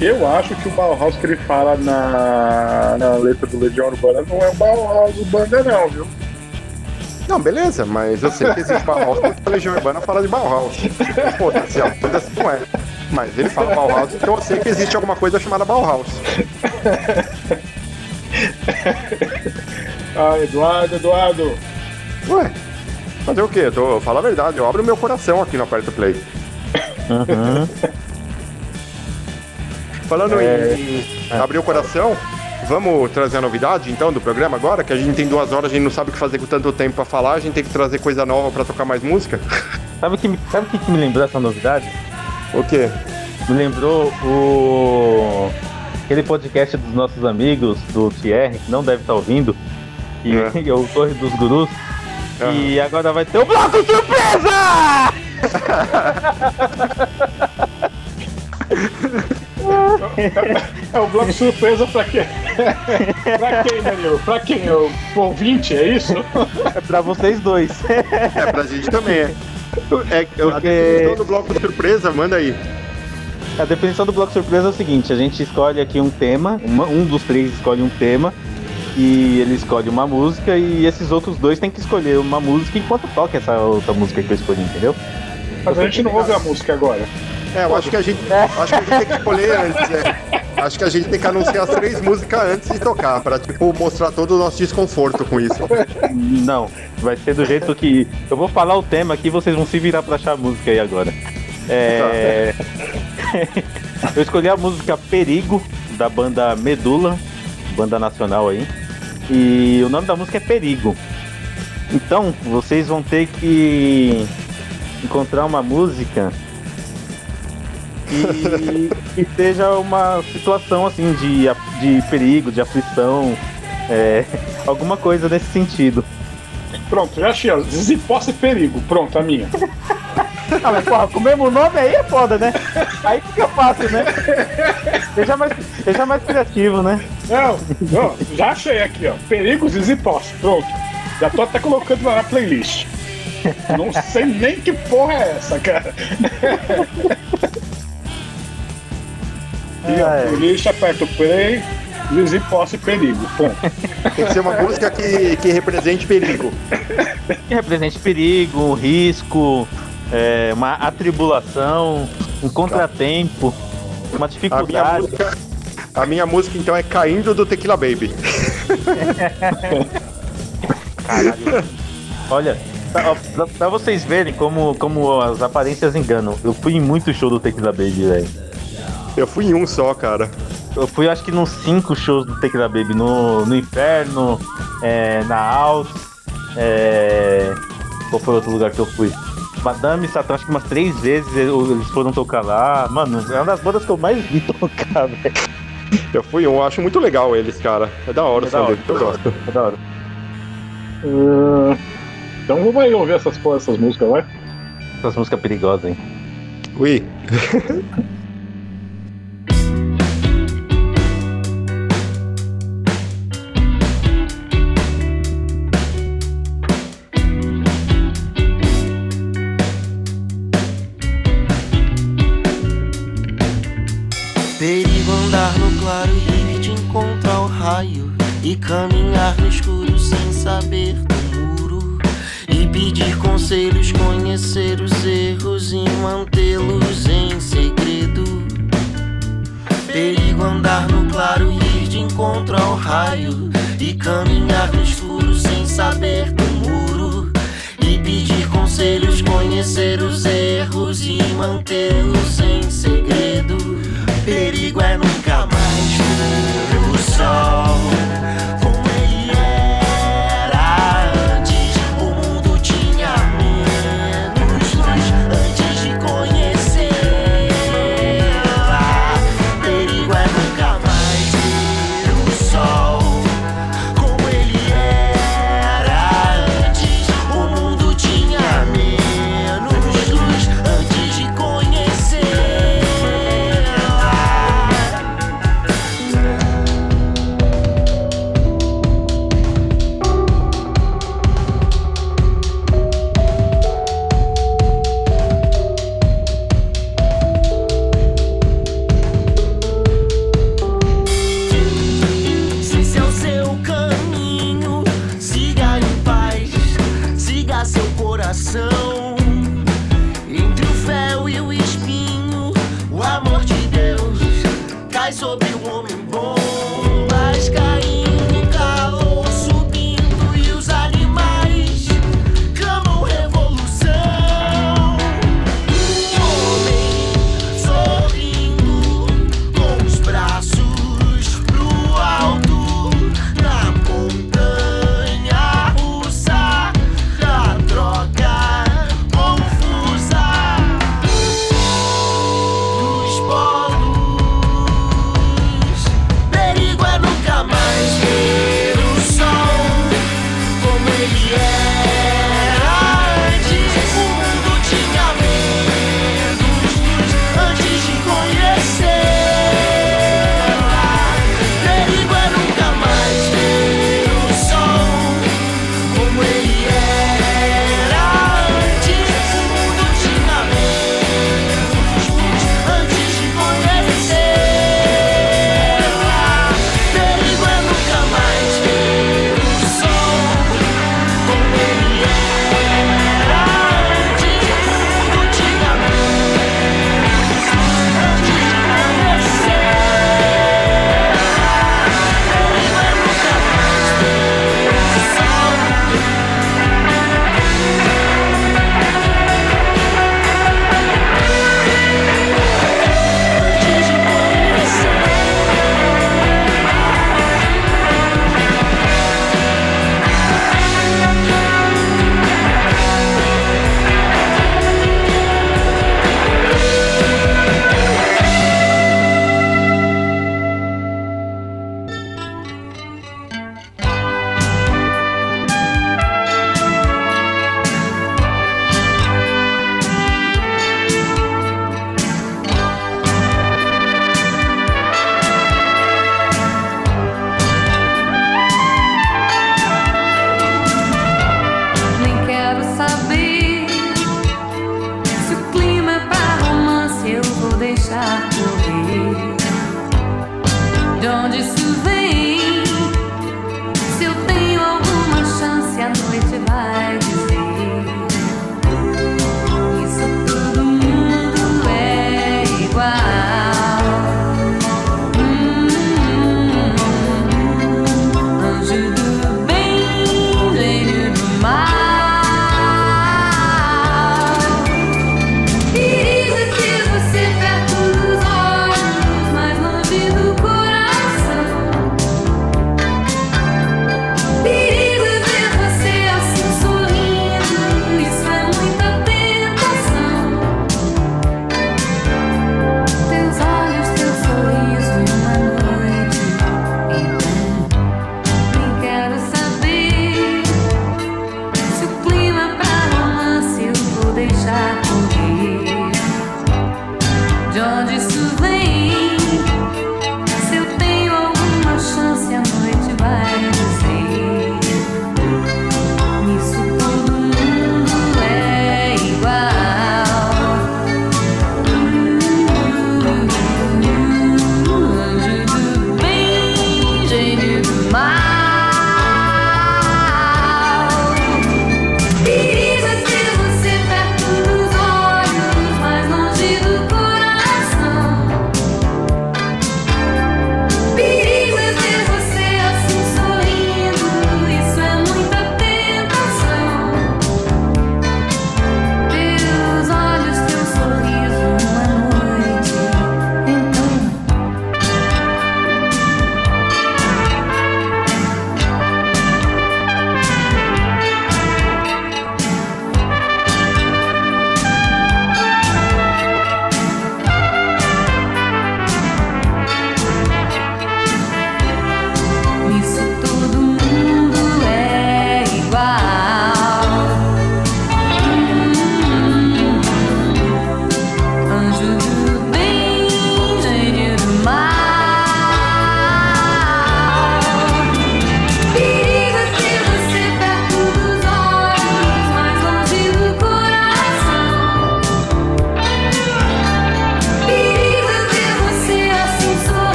eu acho que o Bauhaus que ele fala na, na letra do Legião Urbana não é o Bauhaus Urbana, não, viu? Não, beleza, mas eu sei que existe Bauhaus porque a Legião Urbana fala de Bauhaus. Foda-se, foda-se não é. Mas ele fala Bauhaus, então eu sei que existe alguma coisa chamada Bauhaus. Ah, Eduardo, Eduardo. Ué, fazer o quê? Eu, tô, eu falo a verdade, eu abro meu coração aqui no Aperto Play. Uhum. Falando É. em abrir o coração, vamos trazer a novidade então do programa agora? Que a gente tem duas horas, a gente não sabe o que fazer com tanto tempo pra falar, a gente tem que trazer coisa nova pra tocar mais música. Sabe o que, me- sabe que, que me lembrou essa novidade? O quê? Me lembrou o. aquele podcast dos nossos amigos, do Thierry, que não deve estar ouvindo, que É. é o Torre dos Gurus. E agora vai ter o bloco surpresa! É o bloco surpresa pra quê? pra quem, Danilo? Pra quem? O ouvinte, é isso? É pra vocês dois. É pra gente também, é. É, a Porque- definição do bloco de surpresa, manda aí. A definição do bloco surpresa é o seguinte: a gente escolhe aqui um tema, uma- um dos três escolhe um tema, e ele escolhe uma música, e esses outros dois têm que escolher uma música enquanto toca essa outra música que eu escolhi, entendeu? Mas a gente não ouve a música agora. É, eu acho que a gente, acho que a gente tem que escolher antes, é. Acho que a gente tem que anunciar as três músicas antes de tocar, pra, tipo, mostrar todo o nosso desconforto com isso. Não, vai ser do jeito que. Eu vou falar o tema aqui vocês vão se virar pra achar a música aí agora. É. eu escolhi a música Perigo, da banda Medula, banda nacional aí. E o nome da música é Perigo. Então, vocês vão ter que encontrar uma música que, que seja uma situação assim de, de perigo, de aflição, é, alguma coisa nesse sentido. Pronto, já achei. ó. Ziziposse perigo. Pronto, a minha. Ah, mas porra, com o mesmo nome aí é foda, né? Aí fica fácil, né? Seja mais, seja mais criativo, né? Não, não, já achei aqui, ó. Perigo Ziziposse. Pronto. Já tô até colocando lá na playlist. Não sei nem que porra é essa, cara. E Ah, ó, é. playlist, aperta o play. Zizi Posse Perigo. Ponto. Tem que ser uma música que, que represente perigo. Que represente perigo, um risco, é, uma atribulação, um contratempo, uma A minha, dificuldade. música, a minha música, então, é Caindo do Tequila Baby. Olha, pra, ó, pra- pra vocês verem como, como as aparências enganam, eu fui em muito show do Tequila Baby, velho. Eu fui em um só, cara. Eu fui acho que nos cinco shows do Tequila Baby, no, no Inferno, é, na Alts, é, qual foi outro lugar que eu fui? Madame Satã, acho que umas três vezes eles foram tocar lá. Mano, é uma das bandas que eu mais vi tocar, velho. Eu fui em um, acho muito legal eles, cara. É da hora É o da som hora. deles, eu gosto. É da hora. Ah, então vamos aí ouvir essas, essas músicas, vai? Essas músicas perigosas, hein? Ui. E caminhar no escuro sem saber do muro. E pedir conselhos, conhecer os erros e mantê-los em segredo. Perigo andar no claro e ir de encontro ao raio. E caminhar no escuro sem saber do muro. E pedir conselhos, conhecer os erros e mantê-los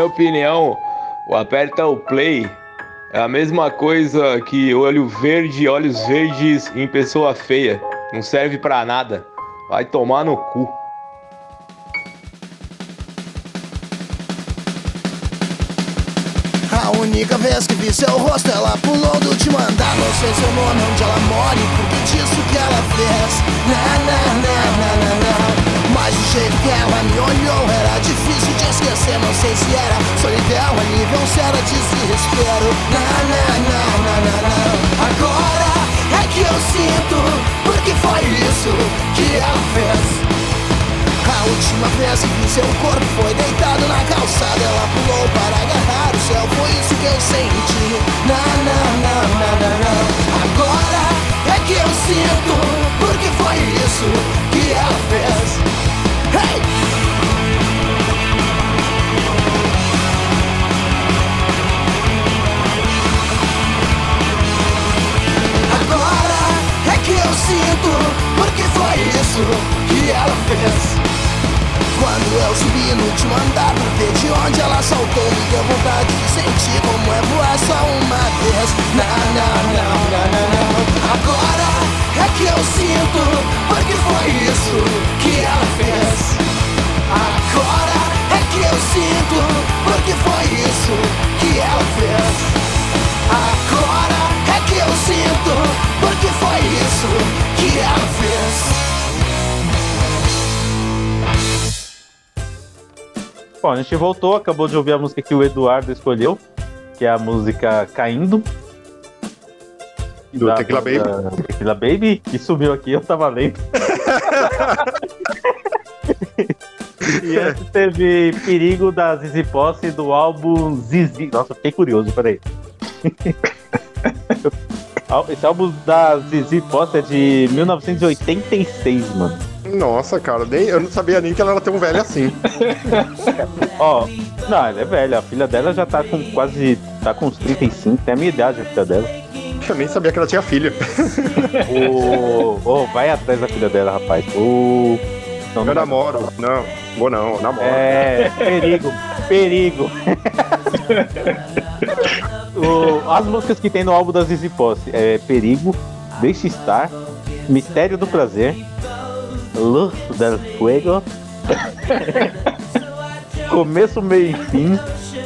minha opinião, o aperta o play é a mesma coisa que olho verde, olhos verdes em pessoa feia. Não serve pra nada. Vai tomar no cu. A única vez que vi seu rosto, ela pulou do te mandar. Não sei seu nome, onde ela mora e por que disso que ela fez. Na, na, na, na, na, na. Mas o jeito que ela me olhou era difícil de esquecer. Não sei se era solidão, a nível se era desespero. Na, na, na, na, na, na. Agora é que eu sinto, porque foi isso que ela fez. A última vez que vi seu corpo foi deitado na calçada Ela pulou para agarrar o céu, foi isso que eu senti não, não, não, não, não Agora é que eu sinto, porque foi isso que ela fez! Agora é que eu sinto, porque foi isso que ela fez quando eu subi no último andar pra ver de onde ela saltou. Me deu vontade de sentir como é voar só uma vez. Não, não, não, não, não, Agora é que eu sinto Porque foi isso que ela fez. Agora é que eu sinto Porque foi isso que ela fez. Agora é que eu sinto Porque foi isso que ela fez Bom, a gente voltou, acabou de ouvir a música que o Eduardo escolheu, que é a música Caindo. Do da Tequila banda Tequila Baby, que sumiu aqui, eu tava lendo. e antes teve Perigo da Zizi Posse do álbum Zizi. Nossa, fiquei curioso, peraí. Esse álbum da Zizi Posse é de 1986, mano. Nossa, cara, nem, eu não sabia nem que ela era tão velha assim. Ó, não, ela é velha. A filha dela já tá com quase. tá com uns 35, tem a minha idade a filha dela. Eu nem sabia que ela tinha filha. Ô, ô, vai atrás da filha dela, rapaz. Ô. Não, eu não namoro. Não, vou não, eu namoro. É, perigo, perigo. O- as músicas que tem no álbum da Zizi Posse é Perigo, Deixe Estar, Mistério do Prazer, Luz del Fuego, Começo, Meio e Fim,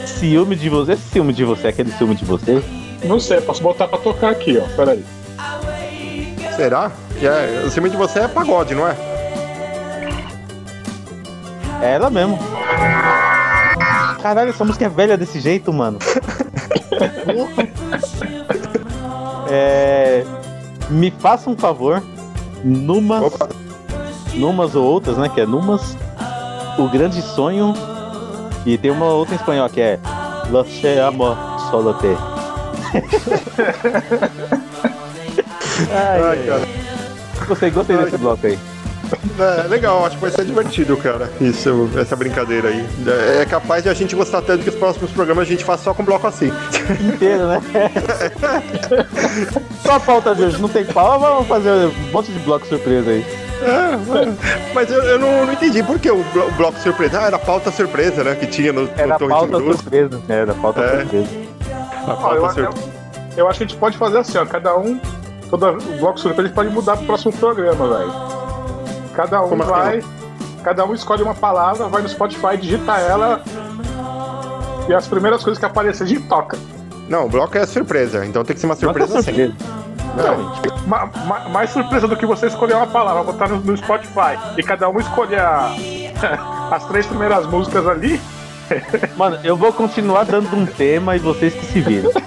Ciúme de Você. Esse ciúme de você, aquele ciúme de você? Não sei, posso botar pra tocar aqui, ó. Peraí. Será? Que é, o cima de você é pagode, não é? É ela mesmo. Caralho, essa música é velha desse jeito, mano. é, me faça um favor, numas, numas ou outras, né? Que é numas, o grande sonho e tem uma outra em espanhol que é Lo se amo solo te. ai, Ai, ai, cara. Gostei, gostei desse bloco aí. É, legal, acho que vai ser divertido, cara. Isso, essa brincadeira aí. É, é capaz de a gente gostar tanto que os próximos programas a gente faça só com bloco assim. inteiro, né? Só a pauta de hoje, não tem pau, vamos fazer um monte de bloco surpresa aí. É, mas eu, eu não, não entendi por que o, blo- o bloco surpresa. Ah, era pauta surpresa, né? Que tinha no, no Era Torre pauta Luz. surpresa. Era pauta É. surpresa. A pauta eu, surpresa. eu, eu acho que a gente pode fazer assim, ó. Cada um. Todo o bloco surpresa a gente pode mudar pro próximo programa, velho. Cada um Como assim? vai. Cada um escolhe uma palavra, vai no Spotify, digita ela. E as primeiras coisas que aparecer, a gente toca. Não, o bloco é surpresa, então tem que ser uma surpresa assim. Não, Ma- ma- mais surpresa do que você escolher uma palavra, botar no, no Spotify e cada um escolher a- as três primeiras músicas ali. Mano, eu vou continuar dando um tema e vocês que se viram.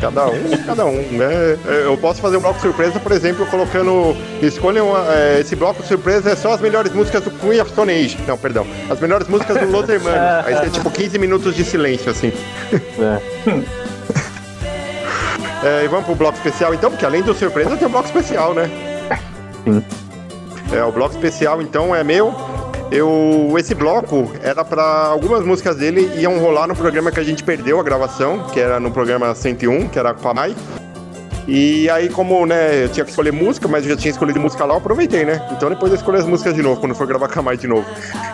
Cada um, cada um, né? É, Eu posso fazer um bloco surpresa, por exemplo, colocando. Escolham uma- é, esse bloco surpresa é só as melhores músicas do Queen of Stone Age. Não, perdão. As melhores músicas do Los Hermanos. Aí tem tipo 15 minutos de silêncio, assim. É, e vamos pro bloco especial então, porque além do surpresa tem um bloco especial, né? Sim. É, o bloco especial então é meu. Eu, esse bloco era pra algumas músicas dele iam rolar no programa que a gente perdeu a gravação, que era no programa 101, que era com a Mai. E aí, como, né, eu tinha que escolher música, mas eu já tinha escolhido música lá, eu aproveitei, né? Então depois eu escolhi as músicas de novo, quando for gravar com a Mai de novo.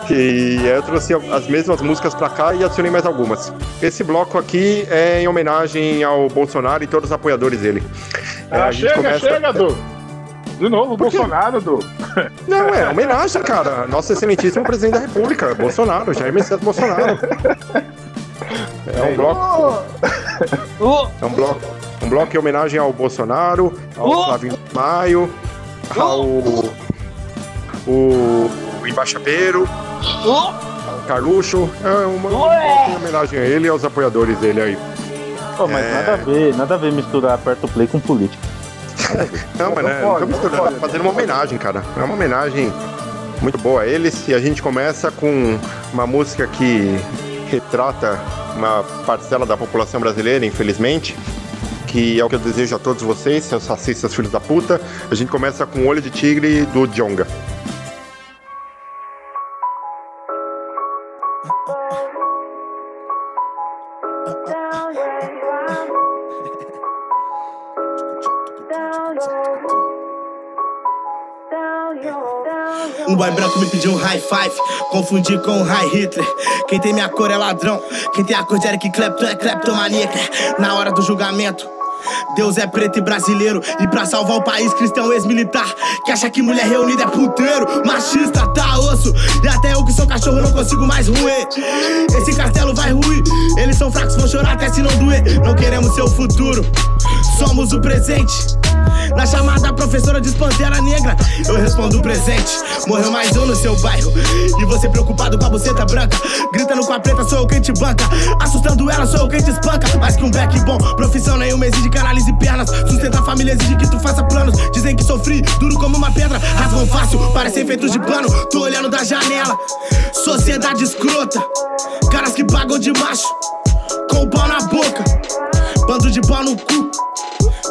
E aí eu trouxe as mesmas músicas pra cá e adicionei mais algumas. Esse bloco aqui é em homenagem ao Bolsonaro e todos os apoiadores dele. É, Ah, gente chega, começa- chega, Du. De novo, o? Bolsonaro, Du. Não, é homenagem, cara. Nosso excelentíssimo presidente da República, Bolsonaro, Jair Messias Bolsonaro. É um bloco. É um bloco. Um bloco em homenagem ao Bolsonaro, ao Flavinho Maio, ao. O. Embaixapeiro, ao Carluxo. É uma, um bloco em homenagem a ele e aos apoiadores dele aí. Pô, mas É. nada a ver, nada a ver misturar aperto play com política. Não, mas né, não tô misturando, tô fazendo uma homenagem, cara. É uma homenagem muito boa a eles. E a gente começa com uma música que retrata uma parcela da população brasileira, infelizmente. Que é o que eu desejo a todos vocês, seus racistas filhos da puta. A gente começa com Olho de Tigre do Djonga. Um boy branco me pediu um high five, confundi com um high Hitler. Quem tem minha cor é ladrão, quem tem a cor de Eric Clapton é kleptomaníaca. Na hora do julgamento, Deus é preto e brasileiro. E pra salvar o país, cristão ex-militar. Que acha que mulher reunida é puteiro, machista, tá osso. E até eu que sou cachorro não consigo mais ruir. Esse castelo vai ruir. Eles são fracos, vão chorar até se não doer. Não queremos seu futuro, somos o presente. Na chamada, professora diz Pantera Negra. Eu respondo presente. Morreu mais um no seu bairro. E você preocupado com a buceta branca. Gritando com a preta, sou eu quem te banca. Assustando ela, sou eu quem te espanca. Mais que um back bom, profissão nenhuma exige canalize pernas. Sustenta a família exige que tu faça planos. Dizem que sofri, duro como uma pedra. Rasgam fácil, parecem feitos de pano. Tô olhando da janela. Sociedade escrota. Caras que pagam de macho. Com o pau na boca. Bando de pau no cu.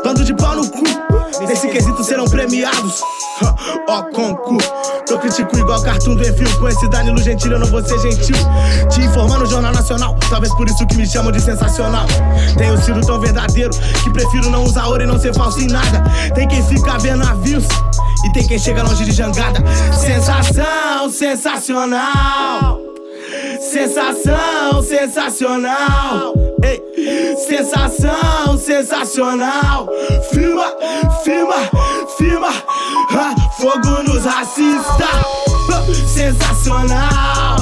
Bando de pau no cu. Nesse quesito serão premiados. Ó, com cu. Tô critico igual cartoon do Enfio. Com esse Danilo Gentili eu não vou ser gentil. Te informar no Jornal Nacional. Talvez por isso que me chamam de sensacional. Tenho sido tão verdadeiro que prefiro não usar ouro e não ser falso em nada. Tem quem fica vendo navios. E tem quem chega longe de jangada. Sensação, sensacional. Sensação, sensacional. Sensação, sensacional. Firma, firma, firma. Ah, fogo nos racistas. Ah, sensacional.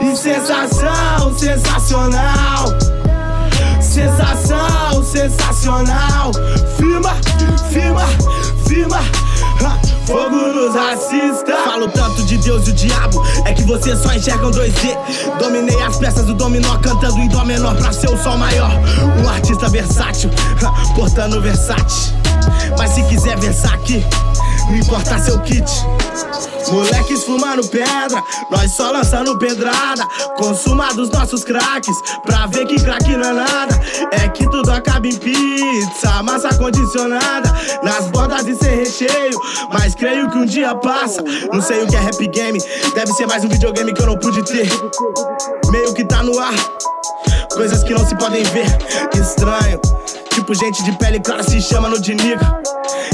E sensação, sensacional. Sensação, sensacional. Firma, firma, firma. Fogo nos racistas. Falo tanto de Deus e o diabo. É que vocês só enxergam 2D. Dominei as peças do dominó, cantando em dó menor pra ser o sol maior. Um artista versátil, portando versátil. Mas se quiser versar aqui, não importa seu kit. Moleques fumando pedra, nós só lançando pedrada. Consuma dos nossos craques, pra ver que craque não é nada. É que tudo acaba em pizza, massa condicionada. Nas bordas e sem recheio, mas creio que um dia passa. Não sei o que é rap game, deve ser mais um videogame que eu não pude ter. Meio que tá no ar, coisas que não se podem ver. Estranho, tipo gente de pele clara se chama no de nigga.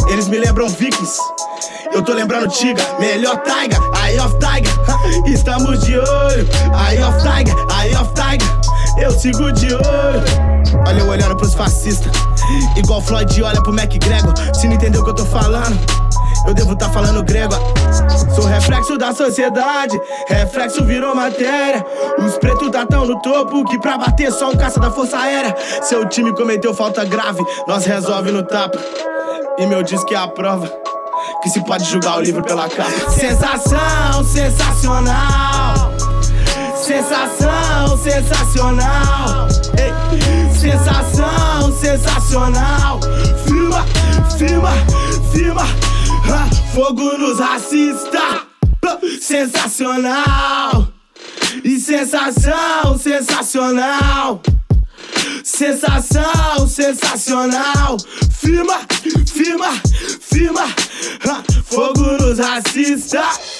Eles me lembram vikings. Eu tô lembrando Tiga, melhor Taiga, Eye of Tiger. Estamos de olho, Eye of Tiger, Eye of Tiger. Eu sigo de olho. Olha eu olhando pros fascistas, igual Floyd olha pro McGregor. Se não entendeu o que eu tô falando, eu devo tá falando grego. Sou reflexo da sociedade, reflexo virou matéria. Os pretos tá tão no topo que pra bater só um caça da Força Aérea. Seu time cometeu falta grave, nós resolve no tapa. E meu disco é a prova que se pode julgar o livro pela capa. Sensação, sensacional. Sensação, sensacional. Ei, sensação, sensacional. Firma, firma, firma. Fogo nos racistas. Sensacional. E sensação, sensacional. Sensação, sensacional. Firma, firma, firma. Fogo nos racistas.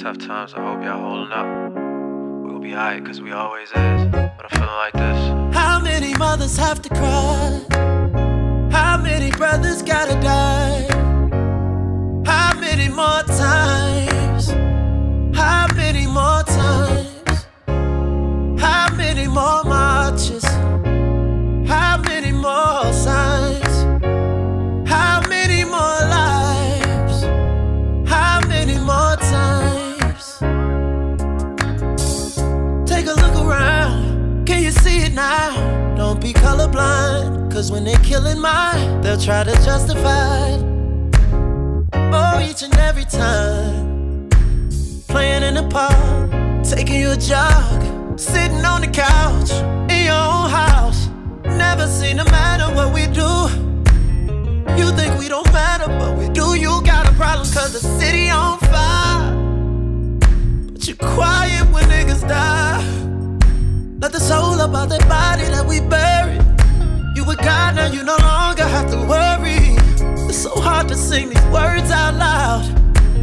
Tough times, I hope y'all holding up. We'll be alright, cause we always is. But I'm feeling like this. How many mothers have to cry? How many brothers gotta die? How many more times? How many more times? Don't be colorblind. Cause when they're killing mine, they'll try to justify. Oh, each and every time. Playing in the park, taking you a jog, sitting on the couch in your own house. Never seem to matter what we do. You think we don't matter, but we do. You got a problem cause the city on fire. But you quiet when niggas die. Let the soul up the body that we buried. You with God now, you no longer have to worry. It's so hard to sing these words out loud.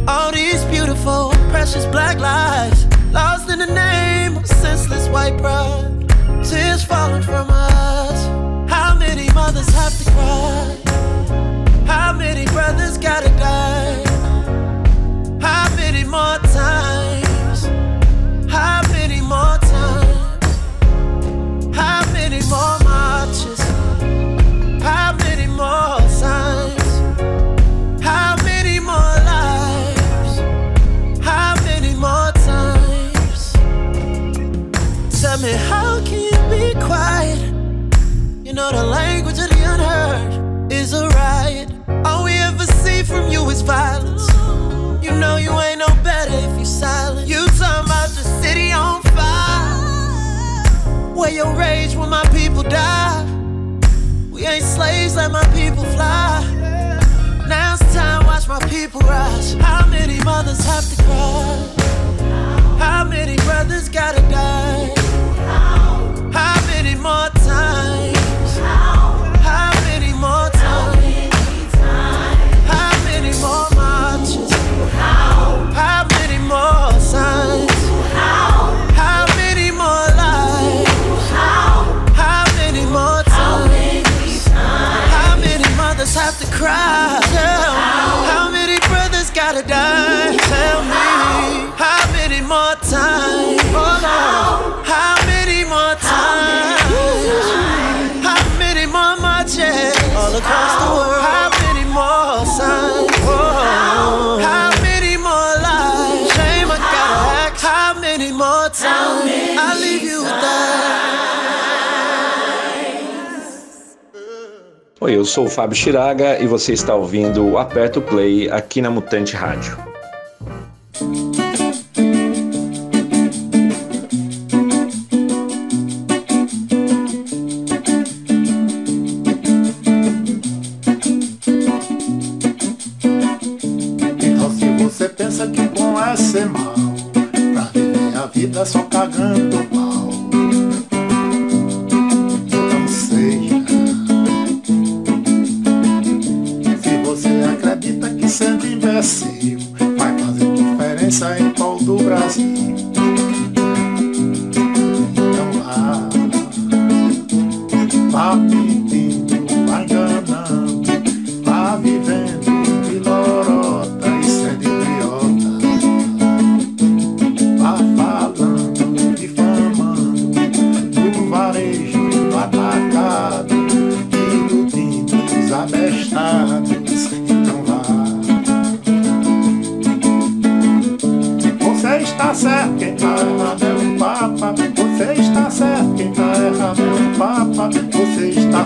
All these beautiful, precious black lives lost in the name of senseless white pride. Tears falling from us. How many mothers have to cry? How many brothers gotta die? How many more times? Know the language of the unheard is a riot. All we ever see from you is violence. You know you ain't no better if you silent. You talking about the city on fire. Where your rage when my people die. We ain't slaves, let my people fly. Now it's time, watch my people rise. How many mothers have to cry? How many brothers gotta die? Across the world? How many more signs? Oh, how many more lives? Shame I gotta ask. How many more times? I leave you with that. Oi, eu sou o Fábio Chiraga e você está ouvindo o Aperta o Play aqui na Mutante Rádio. Pensa que bom é ser mal. Pra viver a vida só cagando mal. Não seja Se você acredita que sendo imbecil Vai fazer diferença em qual do Brasil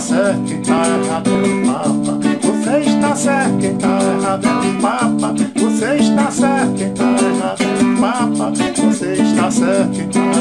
certo, quem tá errado é o Papa. Você está certo, quem tá errado é o Papa. Você está certo, quem tá errado é o Papa. Você está certo, quem tá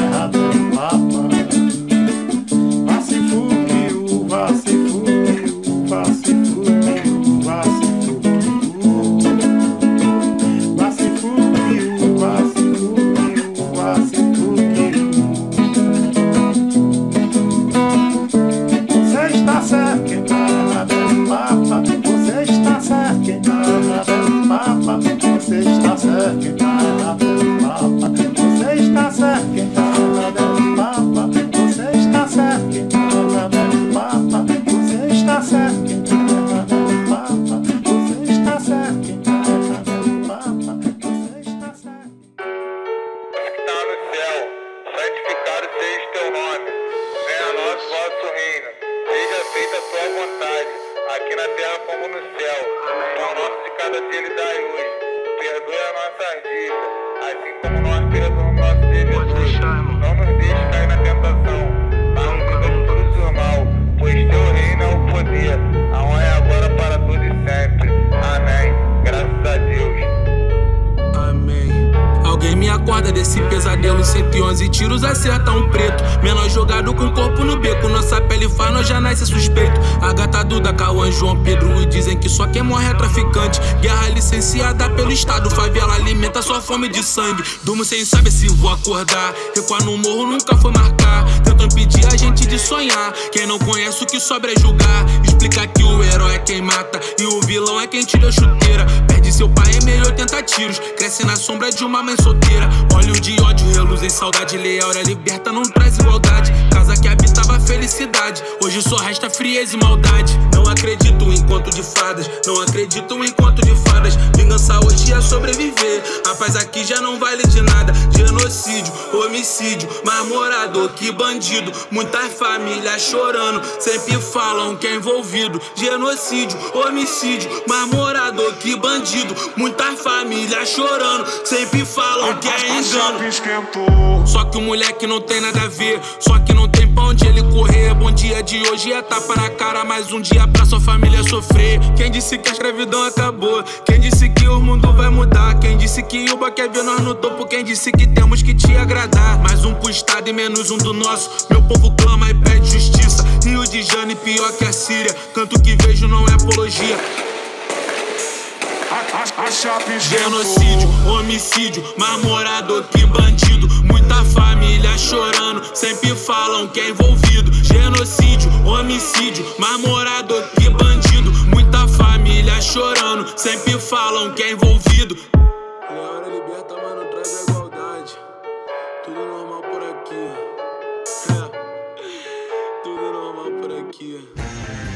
sem saber se vou acordar. Recuar no morro nunca foi marcar. Tentam impedir a gente de sonhar. Quem não conhece o que sobra é que bandido. Muitas famílias chorando. Sempre falam que é envolvido. Genocídio, homicídio, que bandido. Muitas famílias chorando. Sempre falam que é engano. Só que o moleque não tem nada a ver. Só que não tem pra onde ele correr. Bom dia de hoje é tapa na cara. Mais um dia pra sua família sofrer. Quem disse que a escravidão acabou? Quem disse que o mundo vai mudar? Quem disse que o quer ver nós no topo? Quem disse que temos que te agradar? Mais um pro estado e menos um do nosso. Meu povo clama e pede justiça. Rio de Janeiro pior que a Síria. Canto que vejo não é apologia. Genocídio, homicídio, marmorador, que bandido. Muita família chorando, sempre falam que é envolvido. Genocídio, homicídio, marmorador, que bandido. Muita família chorando, sempre falam que é envolvido.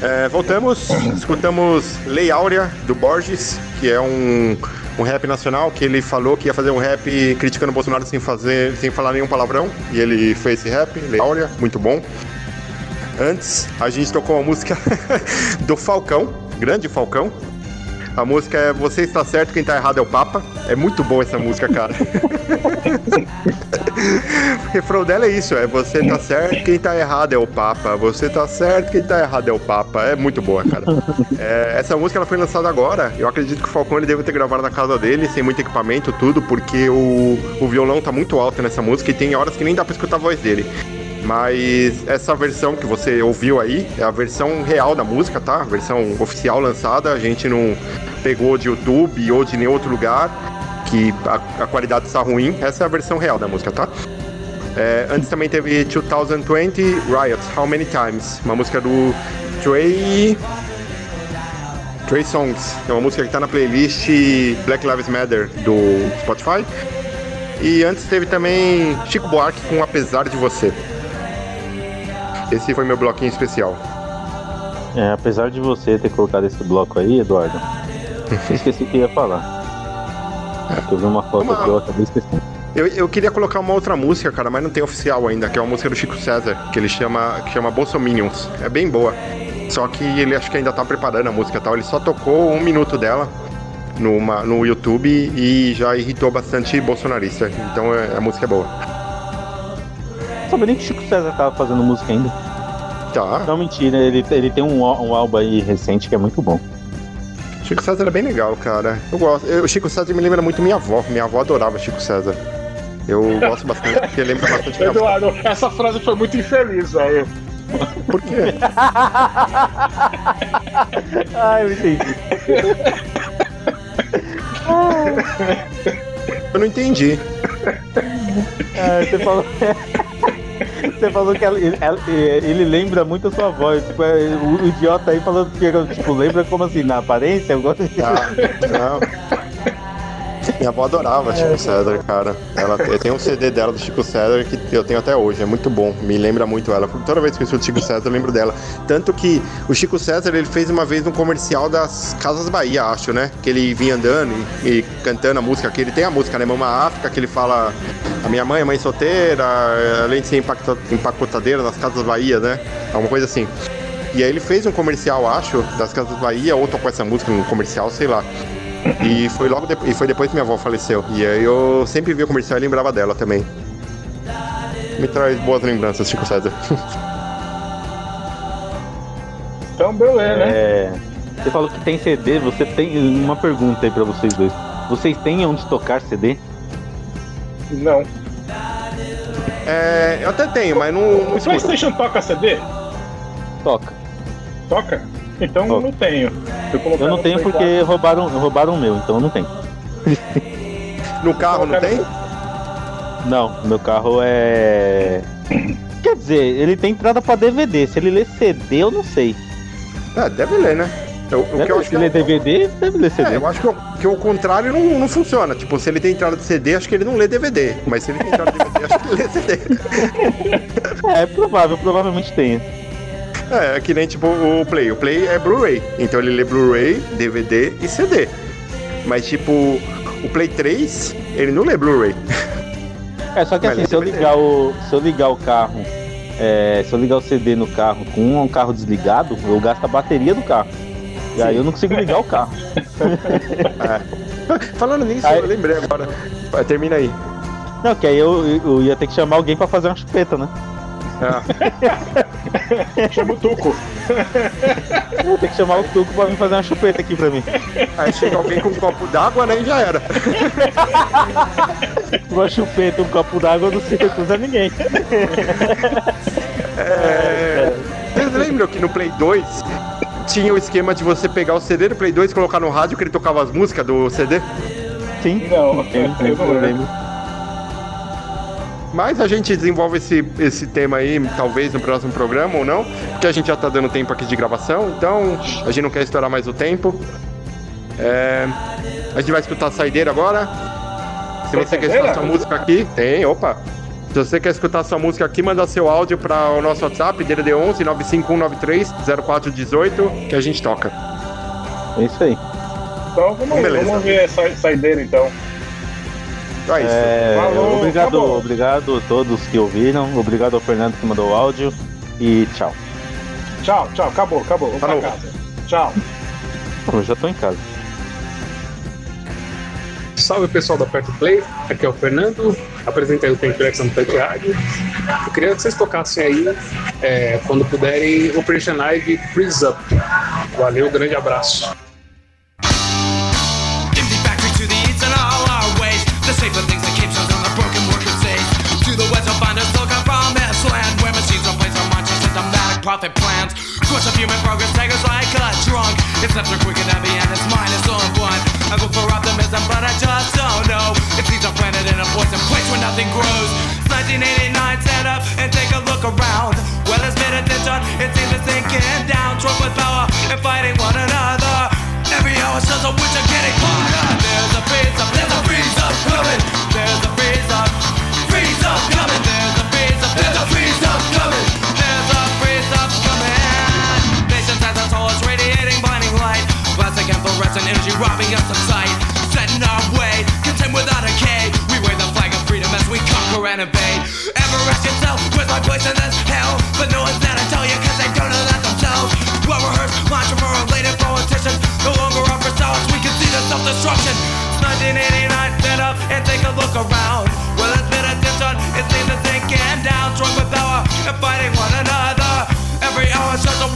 É, voltamos, escutamos Lei Áurea, do Borges, que é um, um rap nacional, que ele falou que ia fazer um rap criticando o Bolsonaro sem, fazer, sem falar nenhum palavrão, e ele fez esse rap, Lei Áurea, muito bom. Antes, a gente tocou a música do Falcão, grande Falcão. A música é Você Está Certo, Quem Tá Errado é o Papa. É muito boa essa música, cara. o refrão dela é isso, é Você tá certo, quem tá errado é o Papa. Você tá certo, quem tá errado é o Papa. É muito boa, cara. É, essa música ela foi lançada agora. Eu acredito que o Falcão ele deve ter gravado na casa dele, sem muito equipamento, tudo, porque o, o violão tá muito alto nessa música e tem horas que nem dá pra escutar a voz dele. Mas essa versão que você ouviu aí é a versão real da música, tá? A versão oficial lançada. A gente não pegou de YouTube ou de nenhum outro lugar que a, a qualidade está ruim. Essa é a versão real da música, tá? É, antes também teve 2020 Riot, How Many Times? Uma música do Trey. Trey Songs. É uma música que tá na playlist Black Lives Matter do Spotify. E antes teve também Chico Buarque com Apesar de Você. Esse foi meu bloquinho especial. É, apesar de você ter colocado esse bloco aí, Eduardo, eu esqueci o que ia falar. Que eu vi uma foto aqui, eu acabei esquecendo. Eu, eu queria colocar uma outra música, cara, mas não tem oficial ainda, que é uma música do Chico César, que ele chama, que chama Bolsominions. É bem boa. Só que ele acho que ainda tá preparando a música e tal. Ele só tocou um minuto dela numa, no YouTube e já irritou bastante bolsonarista. Então é, a música é boa. Não sabia nem que Chico César tava fazendo música ainda. Tá. Não, mentira, ele, ele tem um, um álbum aí recente que é muito bom. Chico César é bem legal, cara. Eu gosto. Eu, o Chico César me lembra muito minha avó. Minha avó adorava Chico César. Eu gosto bastante, porque lembra bastante minha avó. Eduardo, essa frase foi muito infeliz, velho. Por quê? ah, eu entendi. Eu não entendi. Ah, você falou. Você falou que ela- ele, ela- ele lembra muito a sua voz. Tipo, é, o, o idiota aí falando que tipo, lembra como assim? Na aparência? Eu gosto de. Ah, não. Minha avó adorava Chico César, cara. Ela, eu tenho um CD dela do Chico César que eu tenho até hoje, é muito bom, me lembra muito ela. Toda vez que eu escuto Chico César, eu lembro dela. Tanto que o Chico César ele fez uma vez um comercial das Casas Bahia, acho, né? Que ele vinha andando e, e cantando a música, que ele tem a música, né? Mama África, que ele fala a minha mãe é mãe solteira, além de ser empacta- empacotadeira nas Casas Bahia, né? Alguma coisa assim. E aí ele fez um comercial, acho, das Casas Bahia, ou tocou essa música num comercial, sei lá. E foi logo depois, e foi depois que minha avó faleceu. E aí eu sempre via o comercial e lembrava dela também. Me traz boas lembranças, Chico César. Então, beleza, né? É, você falou que tem CD, você tem. Uma pergunta aí pra vocês dois. Vocês têm onde tocar CD? Não. É, eu até tenho, mas não, não O escuto. PlayStation toca CD? Toca. Toca? Então Toca. não tenho. Colocar Eu não no tenho porque roubaram, roubaram o meu, então eu não tenho. No carro não tem? Não, meu carro é. Quer dizer, ele tem entrada pra DVD. Se ele lê CD, eu não sei. É, deve ler, né? O, o que eu acho Se ler DVD, deve ler CD. É, eu acho que o, que o contrário não, não funciona. Tipo, se ele tem entrada de CD, acho que ele não lê DVD. Mas se ele tem entrada de DVD, acho que ele lê CD. É, provável, provavelmente tenha. É, é que nem tipo o Play. O Play é Blu-ray. Então ele lê Blu-ray, DVD e CD. Mas tipo, o Play 3, ele não lê Blu-ray. É, só que Mas assim, se eu ligar o. Se eu ligar o carro, é, se eu ligar o CD no carro com um carro desligado, eu gasto a bateria do carro. E aí eu não consigo ligar o carro. É. Falando nisso, eu lembrei agora. Termina aí. Não, que aí eu, eu ia ter que chamar alguém pra fazer uma chupeta, né? Chama o Tuco. Ia ter que chamar o Tuco pra vir fazer uma chupeta aqui pra mim. Aí chega alguém com um copo d'água, né? E já era. Uma chupeta, um copo d'água, não sei usar ninguém. É... Vocês lembram que no Play 2 tinha o esquema de você pegar o CD do Play 2 e colocar no rádio que ele tocava as músicas do CD? Sim. Não, eu não lembro. Mas a gente desenvolve esse, esse tema aí, talvez no próximo programa ou não, porque a gente já tá dando tempo aqui de gravação, então a gente não quer estourar mais o tempo. É, A gente vai escutar a saideira agora. Se Tem você quer escutar sua música aqui, tem, opa. Se você quer escutar sua música aqui, manda seu áudio para o nosso WhatsApp, DDD 11 95193 0418, que a gente toca. É isso aí. Então vamos, Beleza. vamos ver a sa- saideira então. É isso. É, Falou, obrigado, acabou. obrigado a todos que ouviram. Obrigado ao Fernando que mandou o áudio. E tchau. Tchau, tchau, acabou, acabou. Vamos pra casa. Tchau. Eu já tô em casa. Salve pessoal da Perto Play, aqui é o Fernando, apresentei o Templex no Rádio. Eu queria que vocês tocassem aí, é, quando puderem, Operation Ivy Freeze Up. Valeu, grande abraço. Profit plans. Crush of human progress, take us like a drunk. It's steps are quick and heavy, and its mind on one. I go for optimism, but I just don't know. It seems I'm planted in a poison place where nothing grows. It's 1989, stand up and take a look around. Well, it's been attention, it seems to sinking down. Drunk with power and fighting one another. Every hour shows a witch are getting harder. There's a freeze up, there's a freeze up coming. There's a freeze up, freeze up coming. There's a freeze up, there's a freeze up coming. Energy robbing us of sight. Set in our way, content without a K. We wave the flag of freedom as we conquer and invade. Ever ask yourself, where's my place in this hell? But no one's there to tell you cause they don't know that themselves. Well rehearsed, mantra for related politicians. No longer offer solace, we can see the self-destruction. It's 1989, stand up and take a look around. Well, it's been attention, it seems to sinking down. Drunk with power and fighting one another. Every hour shows the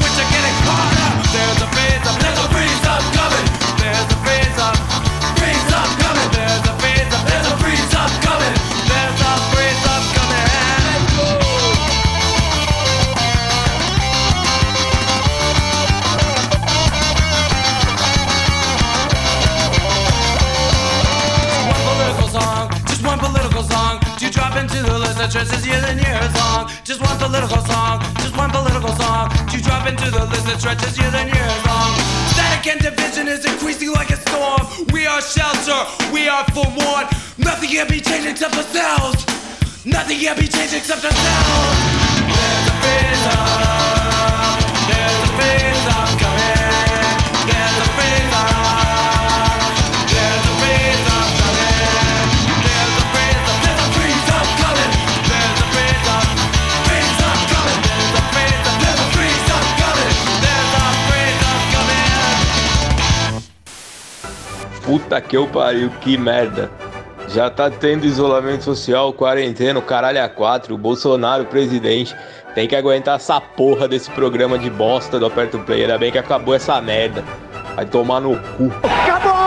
that stretches years and years long. Just one political song, just one political song. To drop into the list that stretches years and years long. Static and division is increasing like a storm. We are shelter, we are forewarned. Nothing can be changed except ourselves. Nothing can be changed except ourselves. There's a freeze up. There's a freeze Puta que eu pariu, que merda. Já tá tendo isolamento social, quarentena, o caralho a quatro, o Bolsonaro presidente. Tem que aguentar essa porra desse programa de bosta do Aperto Play. Ainda bem que acabou essa merda. Vai tomar no cu. Acabou!